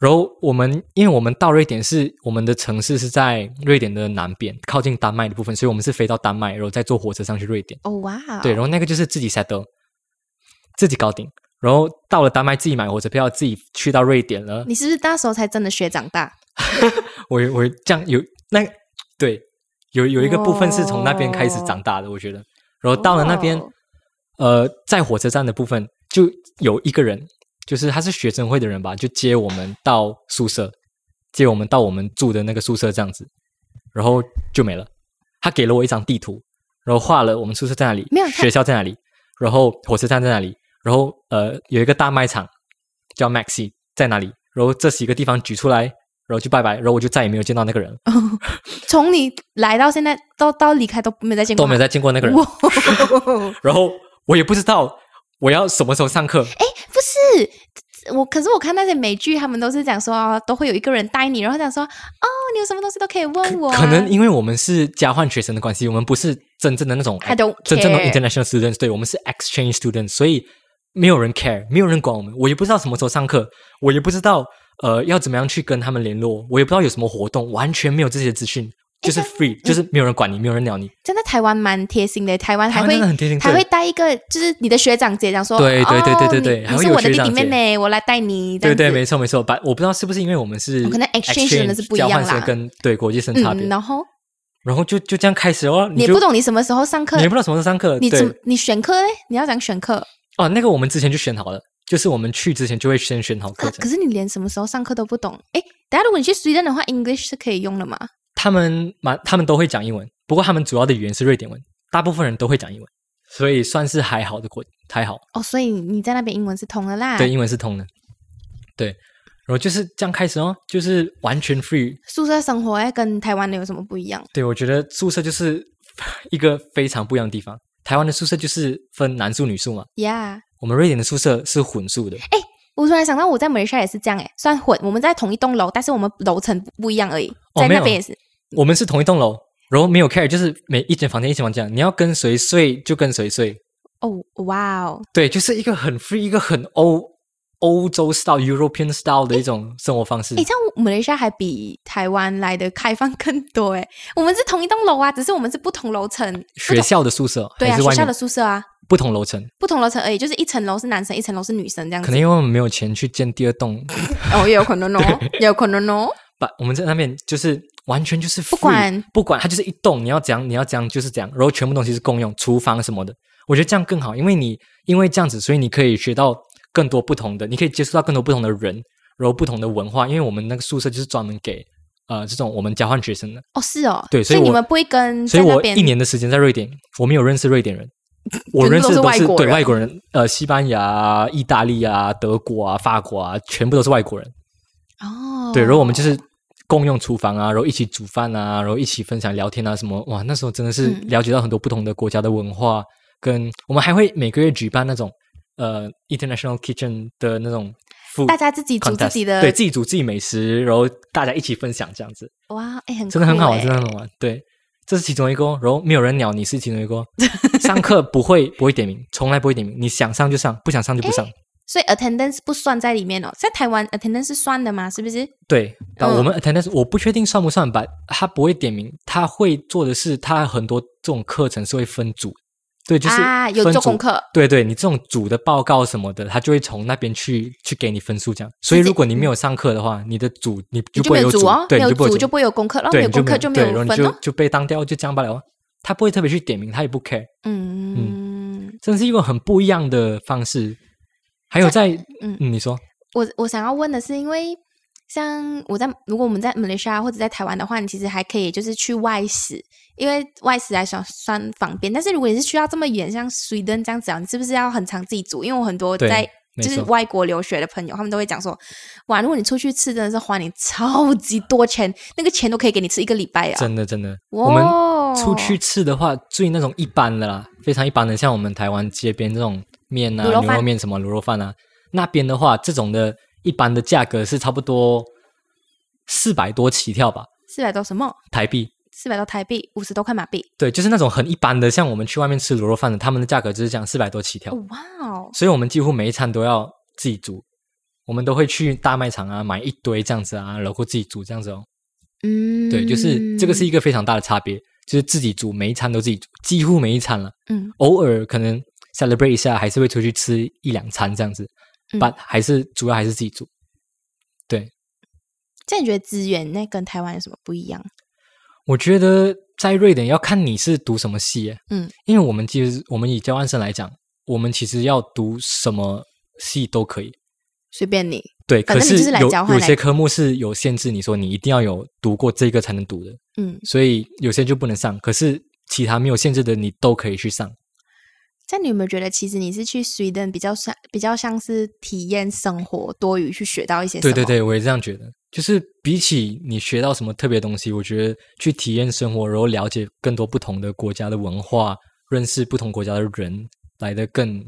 S1: 然后我们因为我们到瑞典是我们的城市是在瑞典的南边，靠近丹麦的部分，所以我们是飞到丹麦，然后再坐火车上去瑞典。
S2: 哦哇，
S1: 对，然后那个就是自己 settle，自己搞定。然后到了丹麦，自己买火车票，自己去到瑞典了。
S2: 你是不是那时候才真的学长大？*laughs*
S1: 我我这样有那对有有一个部分是从那边开始长大的，我觉得。然后到了那边，
S2: 哦
S1: 呃，在火车站的部分就有一个人，就是他是学生会的人吧，就接我们到宿舍，接我们到我们住的那个宿舍这样子，然后就没了。他给了我一张地图，然后画了我们宿舍在哪里，
S2: 没有
S1: 学校在哪里，然后火车站在哪里，然后呃有一个大卖场叫 Maxi 在哪里，然后这几个地方举出来，然后就拜拜，然后我就再也没有见到那个人，*laughs*
S2: 从你来到现在到到离开都没有再见过他，
S1: 都没有再见过那个人，
S2: 哇，*laughs*
S1: 然后我也不知道我要什么时候上课，
S2: 不是我，可是我看那些美剧，他们都是讲说、哦都会有一个人带你，然后讲说哦，你有什么东西都可以问我啊、
S1: 可能因为我们是交换学生的关系，我们不是真正的那种真正的 international students，对我们是 exchange students，所以没有人 care，没有人管我们，我也不知道什么时候上课，我也不知道呃要怎么样去跟他们联络，我也不知道有什么活动，完全没有这些资讯，就是
S2: 嗯
S1: free，就是没有人管你，没有人鸟你，
S2: 真的台湾蛮贴心的，台湾还会
S1: 真的很贴心，
S2: 还会带一个，就是你的学长姐讲说，
S1: 对对对对对
S2: 哦
S1: 对
S2: 你你是我的弟弟妹妹，我来带你，
S1: 对对，没错没错，把我不知道是不是因为我们是
S2: 哦可能 exchange 真的是不一样
S1: 交换生
S2: 啦
S1: 跟对国际生差别，
S2: 嗯，然后？
S1: 然后就就这样开始哦，就
S2: 你也不懂你什么时候上课。
S1: 你，也不知道什么时候上课，
S2: 你怎么你选课嘞？你要讲选课，
S1: 哦，那个我们之前就选好了，就是我们去之前就会先选好课程。
S2: 可可是你连什么时候上课都不懂，诶，等下如果你去 Sweden 的话，English 是可以用的吗？
S1: 他们蛮他们都会讲英文，不过他们主要的语言是瑞典文，大部分人都会讲英文，所以算是还好的国还好，
S2: 哦，所以你在那边英文是通的啦。
S1: 对，英文是通的，对。然后就是这样开始哦，就是完全 free。
S2: 宿舍生活哎，跟台湾的有什么不一样？
S1: 对我觉得宿舍就是一个非常不一样的地方。台湾的宿舍就是分男宿女宿嘛
S2: ，，Yeah。
S1: 我们瑞典的宿舍是混宿的。
S2: 我突然想到，我在马来西亚也是这样哎，算混，我们在同一栋楼，但是我们楼层不不一样而已，在那边也是。
S1: 我们是同一栋楼，然后没有 care，就是每一间房间一间房间，你要跟谁睡就跟谁睡。
S2: 哦，哇哦，
S1: 对，就是一个很 free，一个很欧欧洲 style、European style 的一种生活方式。
S2: 诶，这样马来西亚还比台湾来的开放更多诶。我们是同一栋楼啊，只是我们是不同楼层。不
S1: 学校的宿舍
S2: 对啊，学校的宿舍啊，
S1: 不同楼层，
S2: 不同楼层而已，就是一层楼是男生，一层楼是女生这样子。
S1: 可能因为我们没有钱去建第二栋，
S2: 哦，也有可能哦，也 *laughs* 有可能哦。
S1: 把我们在那边就是完全就是
S2: 不管
S1: 不管，它就是一栋，你要怎样你要怎样就是这样，然后全部东西是共用，厨房什么的，我觉得这样更好，因为你因为这样子，所以你可以学到更多不同的，你可以接触到更多不同的人，然后不同的文化，因为我们那个宿舍就是专门给呃这种我们交换学生的，
S2: 哦，是哦，
S1: 对所以
S2: 你们不会跟
S1: 所以我一年的时间在瑞典，我没有认识瑞典人。*laughs* 我认识的都是对外国人，呃，西班牙啊、意大利啊、德国啊、法国啊，全部都是外国人。
S2: 哦，
S1: 对，然后我们就是共用厨房啊，然后一起煮饭啊，然后一起分享聊天啊，什么哇，那时候真的是
S2: 嗯。
S1: 了解到很多不同的国家的文化，跟我们还会每个月举办那种呃 international kitchen 的那种
S2: 大家自己煮自己的，
S1: 对自己煮自己美食，然后大家一起分享这样子，
S2: 哇，哎，很
S1: 真的很好玩，真的很好玩。对，这是其中一个哦，然后没有人鸟你是其中一个哦，*laughs* 上课不会不会点名，从来不会点名，你想上就上，不想上就不上。
S2: 所以 attendance 不算在里面哦，在台湾 attendance 是算的吗？是不是？
S1: 对，但
S2: 嗯
S1: 我们 attendance 我不确定算不算吧，他不会点名，他会做的是他很多这种课程是会分组，对，就是
S2: 啊，有做功课，
S1: 对对，你这种组的报告什么的，他就会从那边去去给你分数这样。所以如果你没有上课的话，你的组你
S2: 你就
S1: 就不会
S2: 有组哦，，
S1: 对，
S2: 没有组就不会有功课，然后有功课就没
S1: 对，然后你
S2: 有分哦。
S1: 就就被当掉，就这样罢了哦。他不会特别去点名，他也不 care，
S2: 嗯，
S1: 真的是一个很不一样的方式。还有在
S2: 嗯
S1: 嗯，你说
S2: 我我想要问的是，因为像我在如果我们在马来西亚或者在台湾的话，你其实还可以就是去外食，因为外食来算算方便。但是如果你是需要这么远，像 Sweden 这样子啊，你是不是要很常自己煮？因为我很多在就是外国留学的朋友，他们都会讲说，哇，如果你出去吃，真的是花你超级多钱，那个钱都可以给你吃一个礼拜啊。
S1: 真的真的，我们
S2: 哇
S1: 出去吃的话，最那种一般的啦，非常一般的，像我们台湾街边这种面啊、
S2: 卤肉
S1: 牛肉面什么卤肉饭啊，那边的话，这种的一般的价格是差不多四百多起跳吧，
S2: 四百多什么？
S1: 台币。
S2: 四百多台币，五十多块马币。
S1: 对，就是那种很一般的，像我们去外面吃卤肉饭的，他们的价格就是这样四百多起跳，
S2: 哇哦，
S1: 所以我们几乎每一餐都要自己煮，我们都会去大卖场啊买一堆这样子啊，然后自己煮这样子哦。
S2: 嗯，
S1: 对，就是这个是一个非常大的差别，就是自己煮，每一餐都自己煮，几乎每一餐了。
S2: 嗯
S1: 偶尔可能 celebrate 一下，还是会出去吃一两餐这样子，
S2: 嗯
S1: 但、还是主要还是自己煮。对，
S2: 这样你觉得资源那跟台湾有什么不一样？
S1: 我觉得在瑞典要看你是读什么系耶，
S2: 嗯，
S1: 因为我们其实我们以交换生来讲，我们其实要读什么系都可以。
S2: 随便你。
S1: 对，可
S2: 是
S1: 有有些科目是有限制，你说你一定要有读过这个才能读的，
S2: 嗯，
S1: 所以有些就不能上。可是其他没有限制的，你都可以去上。
S2: 这样你有没有觉得，其实你是去 Sweden 比较像比较像是体验生活，多于去学到一些？
S1: 对对对，我也这样觉得。就是比起你学到什么特别东西，我觉得去体验生活，然后了解更多不同的国家的文化，认识不同国家的人，来的更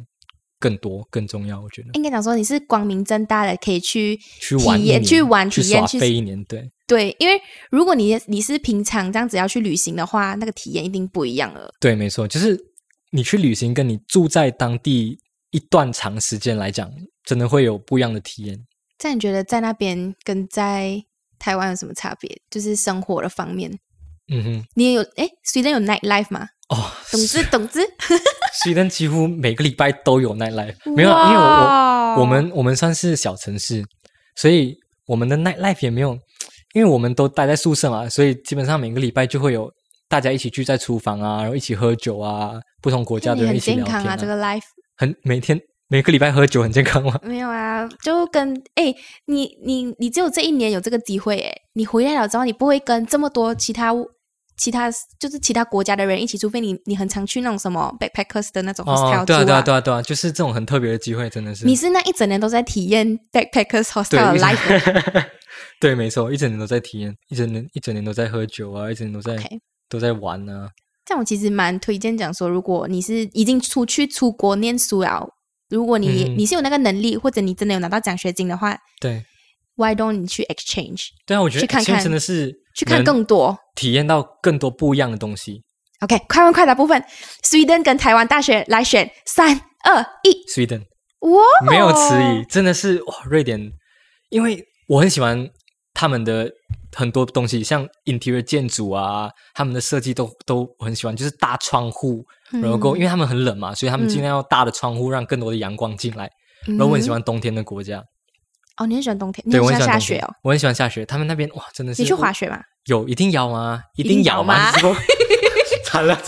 S1: 更多更重要。我觉得
S2: 应该讲说你是光明正大的可以去
S1: 去玩
S2: 体验、去玩、体验、去
S1: 飞一年，对
S2: 对，因为如果你你是平常这样子要去旅行的话，那个体验一定不一样了。
S1: 对，没错，就是你去旅行，跟你住在当地一段长时间来讲，真的会有不一样的体验。
S2: 这样你觉得在那边跟在台湾有什么差别？就是生活的方面，
S1: 嗯哼，
S2: 你也有诶 e e n 有 night life 吗？
S1: 哦，
S2: 懂之懂之，*laughs*
S1: 西登几乎每个礼拜都有 night life，没有啊，因为我我我们我们算是小城市，所以我们的 night life 也没有，因为我们都待在宿舍嘛，所以基本上每个礼拜就会有大家一起聚在厨房啊，然后一起喝酒啊，不同国家的人一起聊天
S2: 健康啊，这个 life
S1: 很每天每个礼拜喝酒很健康吗？*laughs*
S2: 没有啊，就跟诶，你你你只有这一年有这个机会诶，你回来了之后，你不会跟这么多其他其他就是其他国家的人一起，除非你你很常去那种什么 backpackers 的那种 hostel
S1: 哦，对啊，对啊，对啊，对啊，就是这种很特别的机会，真的是。
S2: 你是那一整年都在体验 backpackers hostel 的 life，*laughs*
S1: 对，没错，一整年都在体验，一整年一整年都在喝酒啊，一整年都在都在玩啊。
S2: 这样我其实蛮推荐讲说，如果你是已经出去出国念书了，如果你、
S1: 嗯
S2: 你是有那个能力，或者你真的有拿到奖学金的话
S1: 对
S2: ，Why don't 你去 exchange
S1: 对啊，我觉得
S2: 去看看
S1: 真的是
S2: 去看更多
S1: 体验到更多不一样的东西。
S2: ？OK，快问快答部分，Sweden 跟台湾大学来选，三二一
S1: ，Sweden
S2: 哇，
S1: 没有迟疑，真的是哇，瑞典，因为我很喜欢他们的很多东西，像 interior 建筑啊，他们的设计都都我很喜欢，就是大窗户，然后够，因为他们很冷嘛，所以他们尽量要大的窗户，让更多的阳光进来。
S2: 嗯
S1: 然后我很喜欢冬天的国家，
S2: 哦，你很喜欢冬天，
S1: 对我
S2: 很
S1: 很喜欢
S2: 下雪哦。，
S1: 我很喜欢下雪，他们那边哇，真的是
S2: 你去滑雪吗？
S1: 有一定要吗？一
S2: 定
S1: 定要
S2: 要吗
S1: 吗？*laughs* 惨了，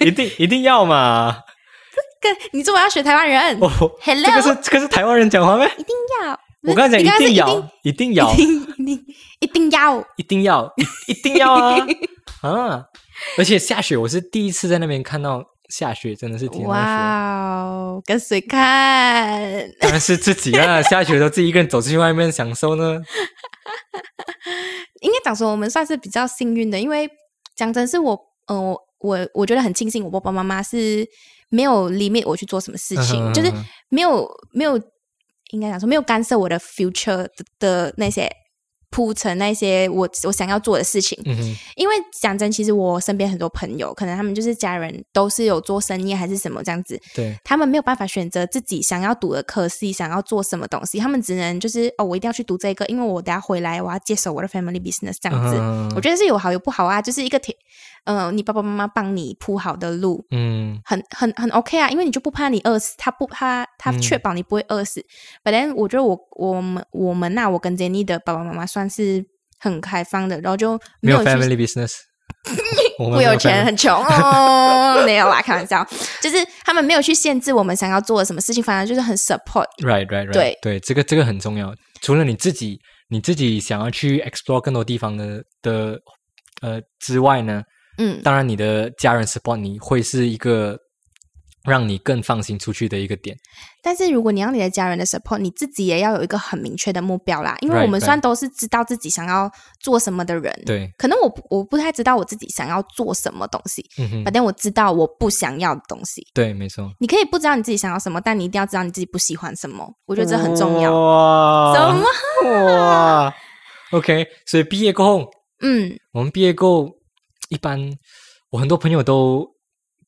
S1: 一定一定要嘛？
S2: 跟你怎么要学台湾人？
S1: 哦
S2: Hello
S1: 这个是这个是台湾人讲话咩？
S2: 一定要，
S1: 我刚才讲一定要，一定要
S2: 一，定要。
S1: 一定要，一一定要啊 *laughs* 啊！而且下雪，我是第一次在那边看到下雪，真的是体验到雪。
S2: 哇哦，跟谁看？*laughs*
S1: 当然是自己啦，下雪的时候自己一个人走出去外面享受呢。*laughs*
S2: 应该讲说我们算是比较幸运的，因为讲真是我，呃，我我我觉得很庆幸，我爸爸妈妈是没有 limit 我去做什么事情，就是没有没有应该讲说没有干涉我的 future 的的那些铺陈那些我我想要做的事情。因为讲真，其实我身边很多朋友，可能他们就是家人都是有做生意还是什么这样子，
S1: 对，
S2: 他们没有办法选择自己想要读的科系，想要做什么东西，他们只能就是哦，我一定要去读这个，因为我等下回来我要接手我的 family business 这样子。
S1: 嗯
S2: 我觉得是有好有不好啊，就是一个铁，呃，你爸爸妈妈帮你铺好的路，
S1: 嗯
S2: 很很很 OK 啊，因为你就不怕你饿死，他不怕他
S1: 嗯
S2: 确保你不会饿死。反正我觉得我我们我们呐、我跟 Jenny 的爸爸妈妈算是很开放的，然后就
S1: 没有
S2: 有
S1: family business，*laughs*
S2: 不有钱，很穷哦，*laughs* 没有啦，开玩笑，就是他们没有去限制我们想要做的什么事情，反而就是很 support。
S1: Right, right, right.
S2: 对
S1: 对，这个这个很重要。除了你自己你自己想要去 explore 更多地方的的呃之外呢，
S2: 嗯，
S1: 当然你的家人 support 你会是一个让你更放心出去的一个点。
S2: 但是如果你要你的家人的 support，你自己也要有一个很明确的目标啦。因为我们然都是知道自己想要做什么的人，
S1: 对，
S2: 可能我我不太知道我自己想要做什么东西，
S1: 嗯哼，
S2: 反正我知道我不想要的东西。
S1: 对，没错，
S2: 你可以不知道你自己想要什么，但你一定要知道你自己不喜欢什么。我觉得这很重要。
S1: 哇
S2: 什么？
S1: 哇？OK，所以毕业过后，
S2: 嗯，
S1: 我们毕业过后，一般我很多朋友都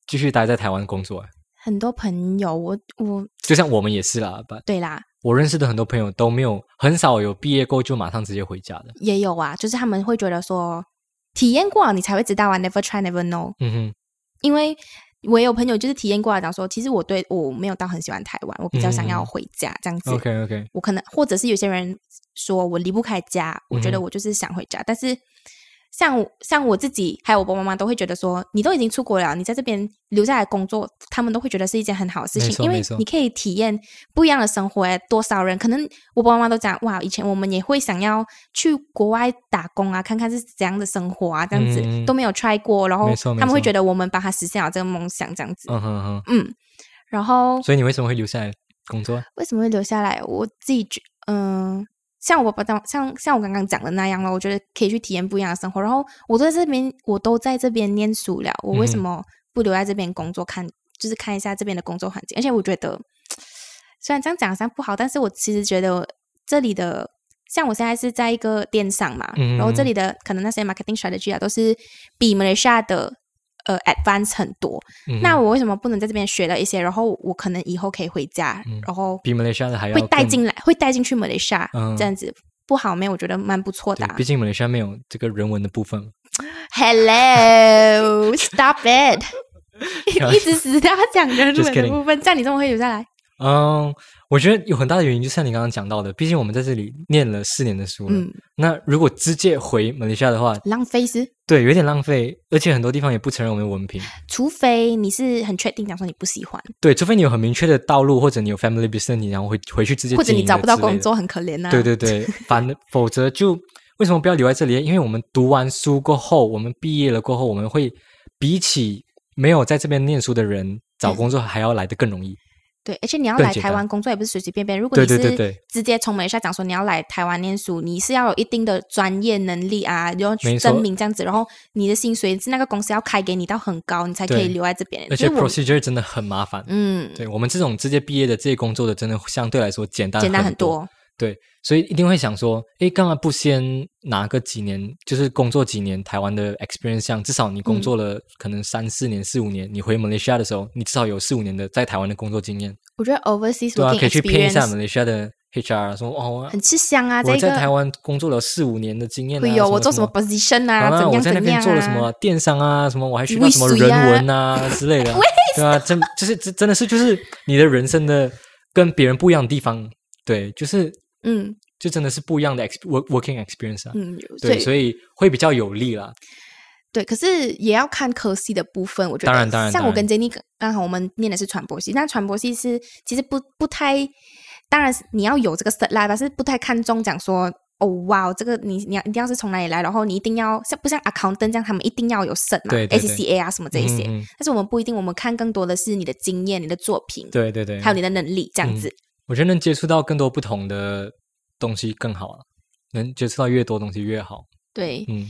S1: 继续待在台湾工作，啊
S2: 很多朋友，我我
S1: 就像我们也是啦。
S2: 对啦，
S1: 我认识的很多朋友都没有，很少有毕业过就马上直接回家的。
S2: 也有啊，就是他们会觉得说，体验过了你才会知道啊，never try never know。
S1: 嗯哼，
S2: 因为我也有朋友就是体验过来讲说，其实我对我没有到很喜欢台湾，我比较想要
S1: 嗯
S2: 回家这样子。
S1: OK OK，
S2: 我可能或者是有些人说我离不开家，我觉得我就是想回家，但是。像我像我自己，还有我爸爸妈妈都会觉得说，你都已经出国了，你在这边留下来工作，他们都会觉得是一件很好的事情，因为你可以体验不一样的生活。哎，多少人可能我爸爸妈妈都讲，哇，以前我们也会想要去国外打工啊，看看是怎样的生活啊，这样子、
S1: 嗯
S2: 都没有 try 过，然后他们会觉得我们帮他实现了这个梦想，这样子。
S1: 嗯哼哼。
S2: 嗯，然后
S1: 所以你为什么会留下来工作？
S2: 为什么会留下来？我自己觉，嗯、像我爸爸当像像我刚刚讲的那样了，我觉得可以去体验不一样的生活。然后我在这边，我都在这边念书了，我为什么不留在这边工作看？就是看一下这边的工作环境。而且我觉得，虽然这样讲好像不好，但是我其实觉得这里的。像我现在是在一个电商嘛，
S1: 嗯
S2: 然后这里的可能那些 marketing strategy 啊，都是比马来西亚的呃 advance 很多。
S1: 嗯
S2: 那我为什么不能在这边学到一些，然后我可能以后可以回家，
S1: 嗯
S2: 然后
S1: 比马来西亚的还要
S2: 会带进来，会带进去马来西亚、
S1: 嗯
S2: 这样子不好没？我觉得蛮不错的、
S1: 毕竟马来西亚没有这个人文的部分。
S2: Hello，stop *laughs* it！*laughs* *laughs* 一直死都要讲人文的部分，这样你这么会留下来？
S1: 嗯，我觉得有很大的原因，就像你刚刚讲到的，毕竟我们在这里念了四年的书了。
S2: 嗯，
S1: 那如果直接回马来西亚的话，
S2: 浪费是，
S1: 对，有点浪费，而且很多地方也不承认我们的文凭。
S2: 除非你是很确定讲说你不喜欢，
S1: 对，除非你有很明确的道路，或者你有 family business，你然后回回去直接
S2: 或者你找不到工作，很可怜呐、
S1: 对对对，反 *laughs* 否则就为什么不要留在这里？因为我们读完书过后，我们毕业了过后，我们会比起没有在这边念书的人找工作还要来得更容易。
S2: 对，而且你要来台湾工作也不是随随便便。如果你是
S1: 对对对
S2: 直接从马来西亚讲说你要来台湾念书，你是要有一定的专业能力啊，然后去证明这样子，然后你的薪水是那个公司要开给你到很高，你才可以留在这边。
S1: 而且 procedure 真的很麻烦。
S2: 嗯，
S1: 对我们这种直接毕业的这些工作的，真的相对来说简单
S2: 简单很
S1: 很多。
S2: 多。
S1: 对，所以一定会想说，诶，干嘛不先拿个几年，就是工作几年台湾的 experience，像至少你工
S2: 嗯
S1: 作了可能三四年、四五年，你回马来西亚的时候，你至少有四五年的在台湾的工作经验，
S2: 我觉得 overseas
S1: 对啊，可以去骗一下马来西亚的 HR，说哦，
S2: 很吃香啊。这
S1: 我在台湾工作了四五年的经验、啊，
S2: 会有我做
S1: 什
S2: 什么 position 啊，
S1: 啊，
S2: 怎样
S1: 我在那边。做了什么电商啊，什么我还学到什么人文啊之类的，*laughs* 对啊，真就是真真的是就是你的人生的跟别人不一样的地方，对，就是
S2: 嗯
S1: 就真的是不一样的 ex work working experience 啊，
S2: 嗯，
S1: 对，所以会比较有利啦。
S2: 对，可是也要看科系的部分。我觉得，
S1: 当然当然
S2: 像我跟 Jenny 刚刚好，我们念的是传播系，那传播系是其实不不太，当然是你要有这个啦，但是不太看重讲说。哦，哇，这个你你要一定要是从哪里来，然后你一定要像不像 accountant 这样，他们一定要有 cert 嘛
S1: 对对对
S2: ，ACCA 啊什么这一些。
S1: 嗯嗯
S2: 但是我们不一定，我们看更多的是你的经验、你的作品，
S1: 对对对，
S2: 还有你的能力这样
S1: 嗯
S2: 子。
S1: 我觉得能接触到更多不同的东西更好了，能接触到越多东西越好。
S2: 对，
S1: 嗯，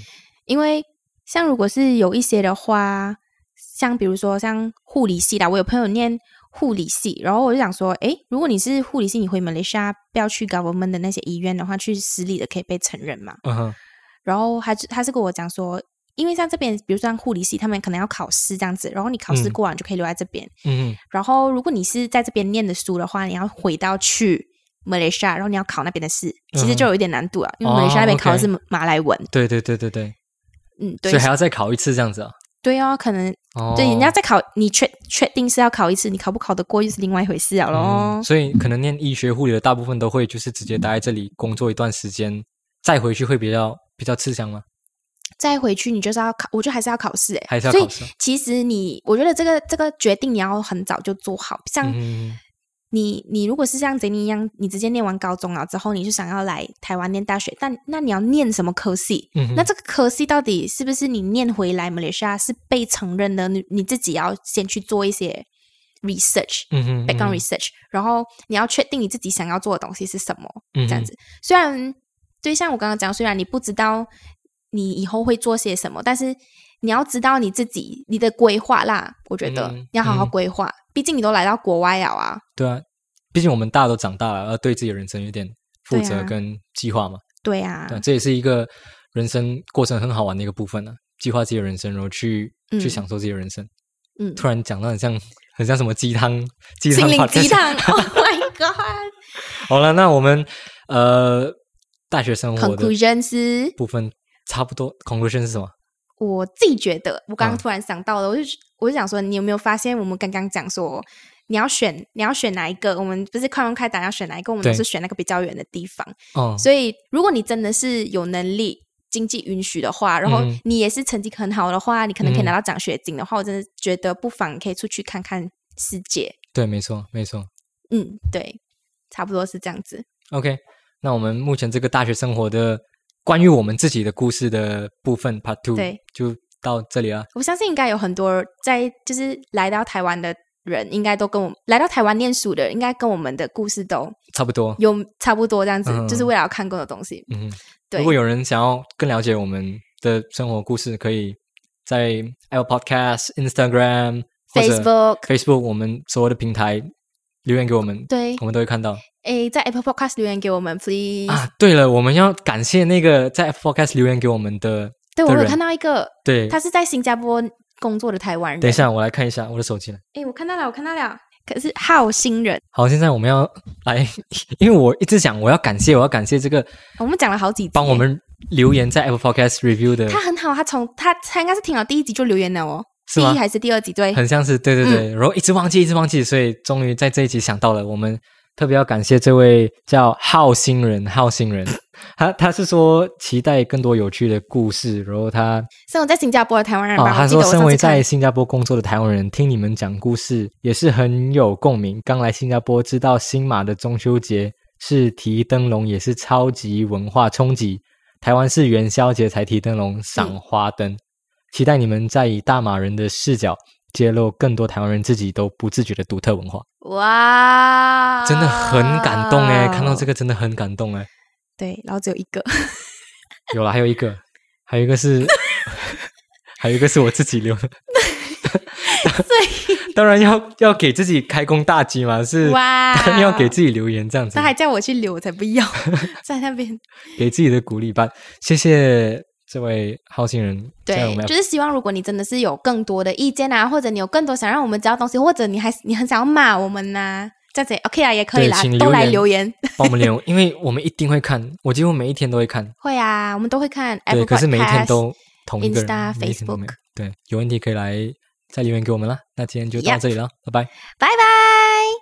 S2: 因为像如果是有一些的话，像比如说像护理系啦，我有朋友念护理系，然后我就想说，诶，如果你是护理系，你回马来西亚不要去 government 的那些医院的话，去私立的可以被承认嘛？
S1: 嗯哼，
S2: 然后他就他是跟我讲说，因为像这边，比如说像护理系，他们可能要考试这样子，然后你考试
S1: 嗯
S2: 过完就可以留在这边。
S1: 嗯哼，
S2: 然后如果你是在这边念的书的话，你要回到去马来西亚，然后你要考那边的试，其实
S1: 嗯
S2: 就有一点难度啊，因为马来西亚那边
S1: 哦
S2: 考的是马来文。
S1: 对对对对对，
S2: 嗯，对
S1: 所以，还要再考一次这样子啊。
S2: 对啊，可能
S1: 哦，
S2: 对，人家再考，你确确定是要考一次，你考不考得过又是另外一回事了咯。
S1: 嗯，所以可能念医学护理的大部分都会就是直接待在这里工作一段时间，再回去会比较比较吃香吗？
S2: 再回去你就是要考，我觉得还是要考试诶。所以
S1: 还是要考试？
S2: 其实你，我觉得这个这个决定你要很早就做好。像
S1: 嗯
S2: 你，你如果是像 Jenny 一样，你直接念完高中了之后，你就想要来台湾念大学，但那你要念什么科系？
S1: 嗯
S2: 那这个科系到底是不是你念回来马来西亚是被承认的？你你自己要先去做一些 research。
S1: 嗯哼
S2: background
S1: 嗯
S2: research，、然后你要确定你自己想要做的东西是什么，这样子。虽然对像我刚刚讲，虽然你不知道你以后会做些什么，但是你要知道你自己你的规划啦。我觉得、
S1: 嗯
S2: 要好好
S1: 嗯
S2: 规划，毕竟你都来到国外了啊。
S1: 对啊，毕竟我们大家都长大了，要对自己的人生有点负责跟计划嘛。
S2: 对啊，
S1: 对啊，这也是一个人生过程很好玩的一个部分呢、计划自己的人生，然后去、去
S2: 嗯
S1: 享受自己的人生。
S2: 嗯，
S1: 突然讲到很像很像什么鸡汤鸡汤
S2: 心灵鸡汤，*laughs* Oh my god！
S1: 好了，那我们呃大学生活的部分差不多，conclusion 是什么？
S2: 我自己觉得，我刚刚
S1: 嗯
S2: 突然想到了，我就我就想说，你有没有发现我们刚刚讲说，你要选你要选哪一个？我们不是快问快答要选哪一个？我们都是选那个比较远的地方。
S1: 哦，
S2: 所以，如果你真的是有能力、经济允许的话，然后
S1: 嗯
S2: 你也是成绩很好的话，你可能可以
S1: 嗯
S2: 拿到奖学金的话，我真的觉得不妨可以出去看看世界。
S1: 对，没错，没错。
S2: 嗯，对，差不多是这样子。
S1: OK，那我们目前这个大学生活的关于我们自己的故事的部分 Part Two，
S2: 对，
S1: 就到这里了。
S2: 我相信应该有很多在就是来到台湾的人，应该都跟我们来到台湾念书的，应该跟我们的故事都
S1: 差不多。
S2: 有差不多这样子，
S1: 嗯
S2: 就是为了要看过的东西。
S1: 嗯，
S2: 对。
S1: 如果有人想要更了解我们的生活故事，可以在 Apple Podcast、Instagram、
S2: Facebook、
S1: Facebook 我们所有的平台留言给我们，
S2: 对。
S1: 我们都会看到
S2: 诶，在 Apple Podcast 留言给我们，please。
S1: 啊。对了，我们要感谢那个在 Apple Podcast 留言给我们的，
S2: 对我有看到一个，
S1: 对，
S2: 他是在新加坡工作的台湾人。
S1: 等一，下我来看一下我的手机了。
S2: 诶，我看到了，我看到了。可是好心人，
S1: 好，现在我们要来，*laughs* 因为我一直讲我要感谢，我要感谢这个
S2: 我们讲了好几集，
S1: 帮我。们留言在 Apple Podcast review 的，
S2: 他很好，他从他他应该是听了第一集就留言了哦，第一还是第二集？对，
S1: 很像是对对
S2: 嗯
S1: 对，然后一直忘记，一直忘记，所以终于在这一集想到了，我们特别要感谢这位叫浩星人，浩星人，*laughs* 他他是说期待更多有趣的故事，然后他
S2: 生活在新加坡的台湾人
S1: 哦，他说身为在新加坡工作的台湾人，听你们讲故事也是很有共鸣。刚来新加坡，知道新马的中秋节是提灯笼，也是超级文化冲击。台湾是元宵节才提灯笼、赏花灯。期待你们再以大马人的视角揭露更多台湾人自己都不自觉的独特文化，
S2: 哇，
S1: 真的很感动哎！看到这
S2: 个，
S1: 真的很感动哎。
S2: 对，然后只有一个，
S1: 有了，还有一个，还有一个是，*laughs* 还有一个是我自己留的。*laughs* 当然要要给自己开工大吉嘛，是
S2: 哇，
S1: 要给自己留言这样子
S2: 他，还叫我去留，我才不要，*laughs* 在那边。
S1: 给自己的鼓励吧。谢谢这位好心人，
S2: 对，就是希望如果你真的是有更多的意见啊，或者你有更多想让我们知道的东西，或者你还你很想要骂我们呐、这样子也 OK 啊，也可以啦
S1: 请，
S2: 都来
S1: 留言。帮我们留言，*laughs* 因为我们一定会看，我几乎每一天都会看。
S2: 会啊，我们都会看。
S1: 对可是每一天都同一个人
S2: Insta
S1: 每一天都没有
S2: Facebook
S1: 对，有问题可以来再留言给我们啦。那今天就到这里了，拜拜。
S2: 拜拜。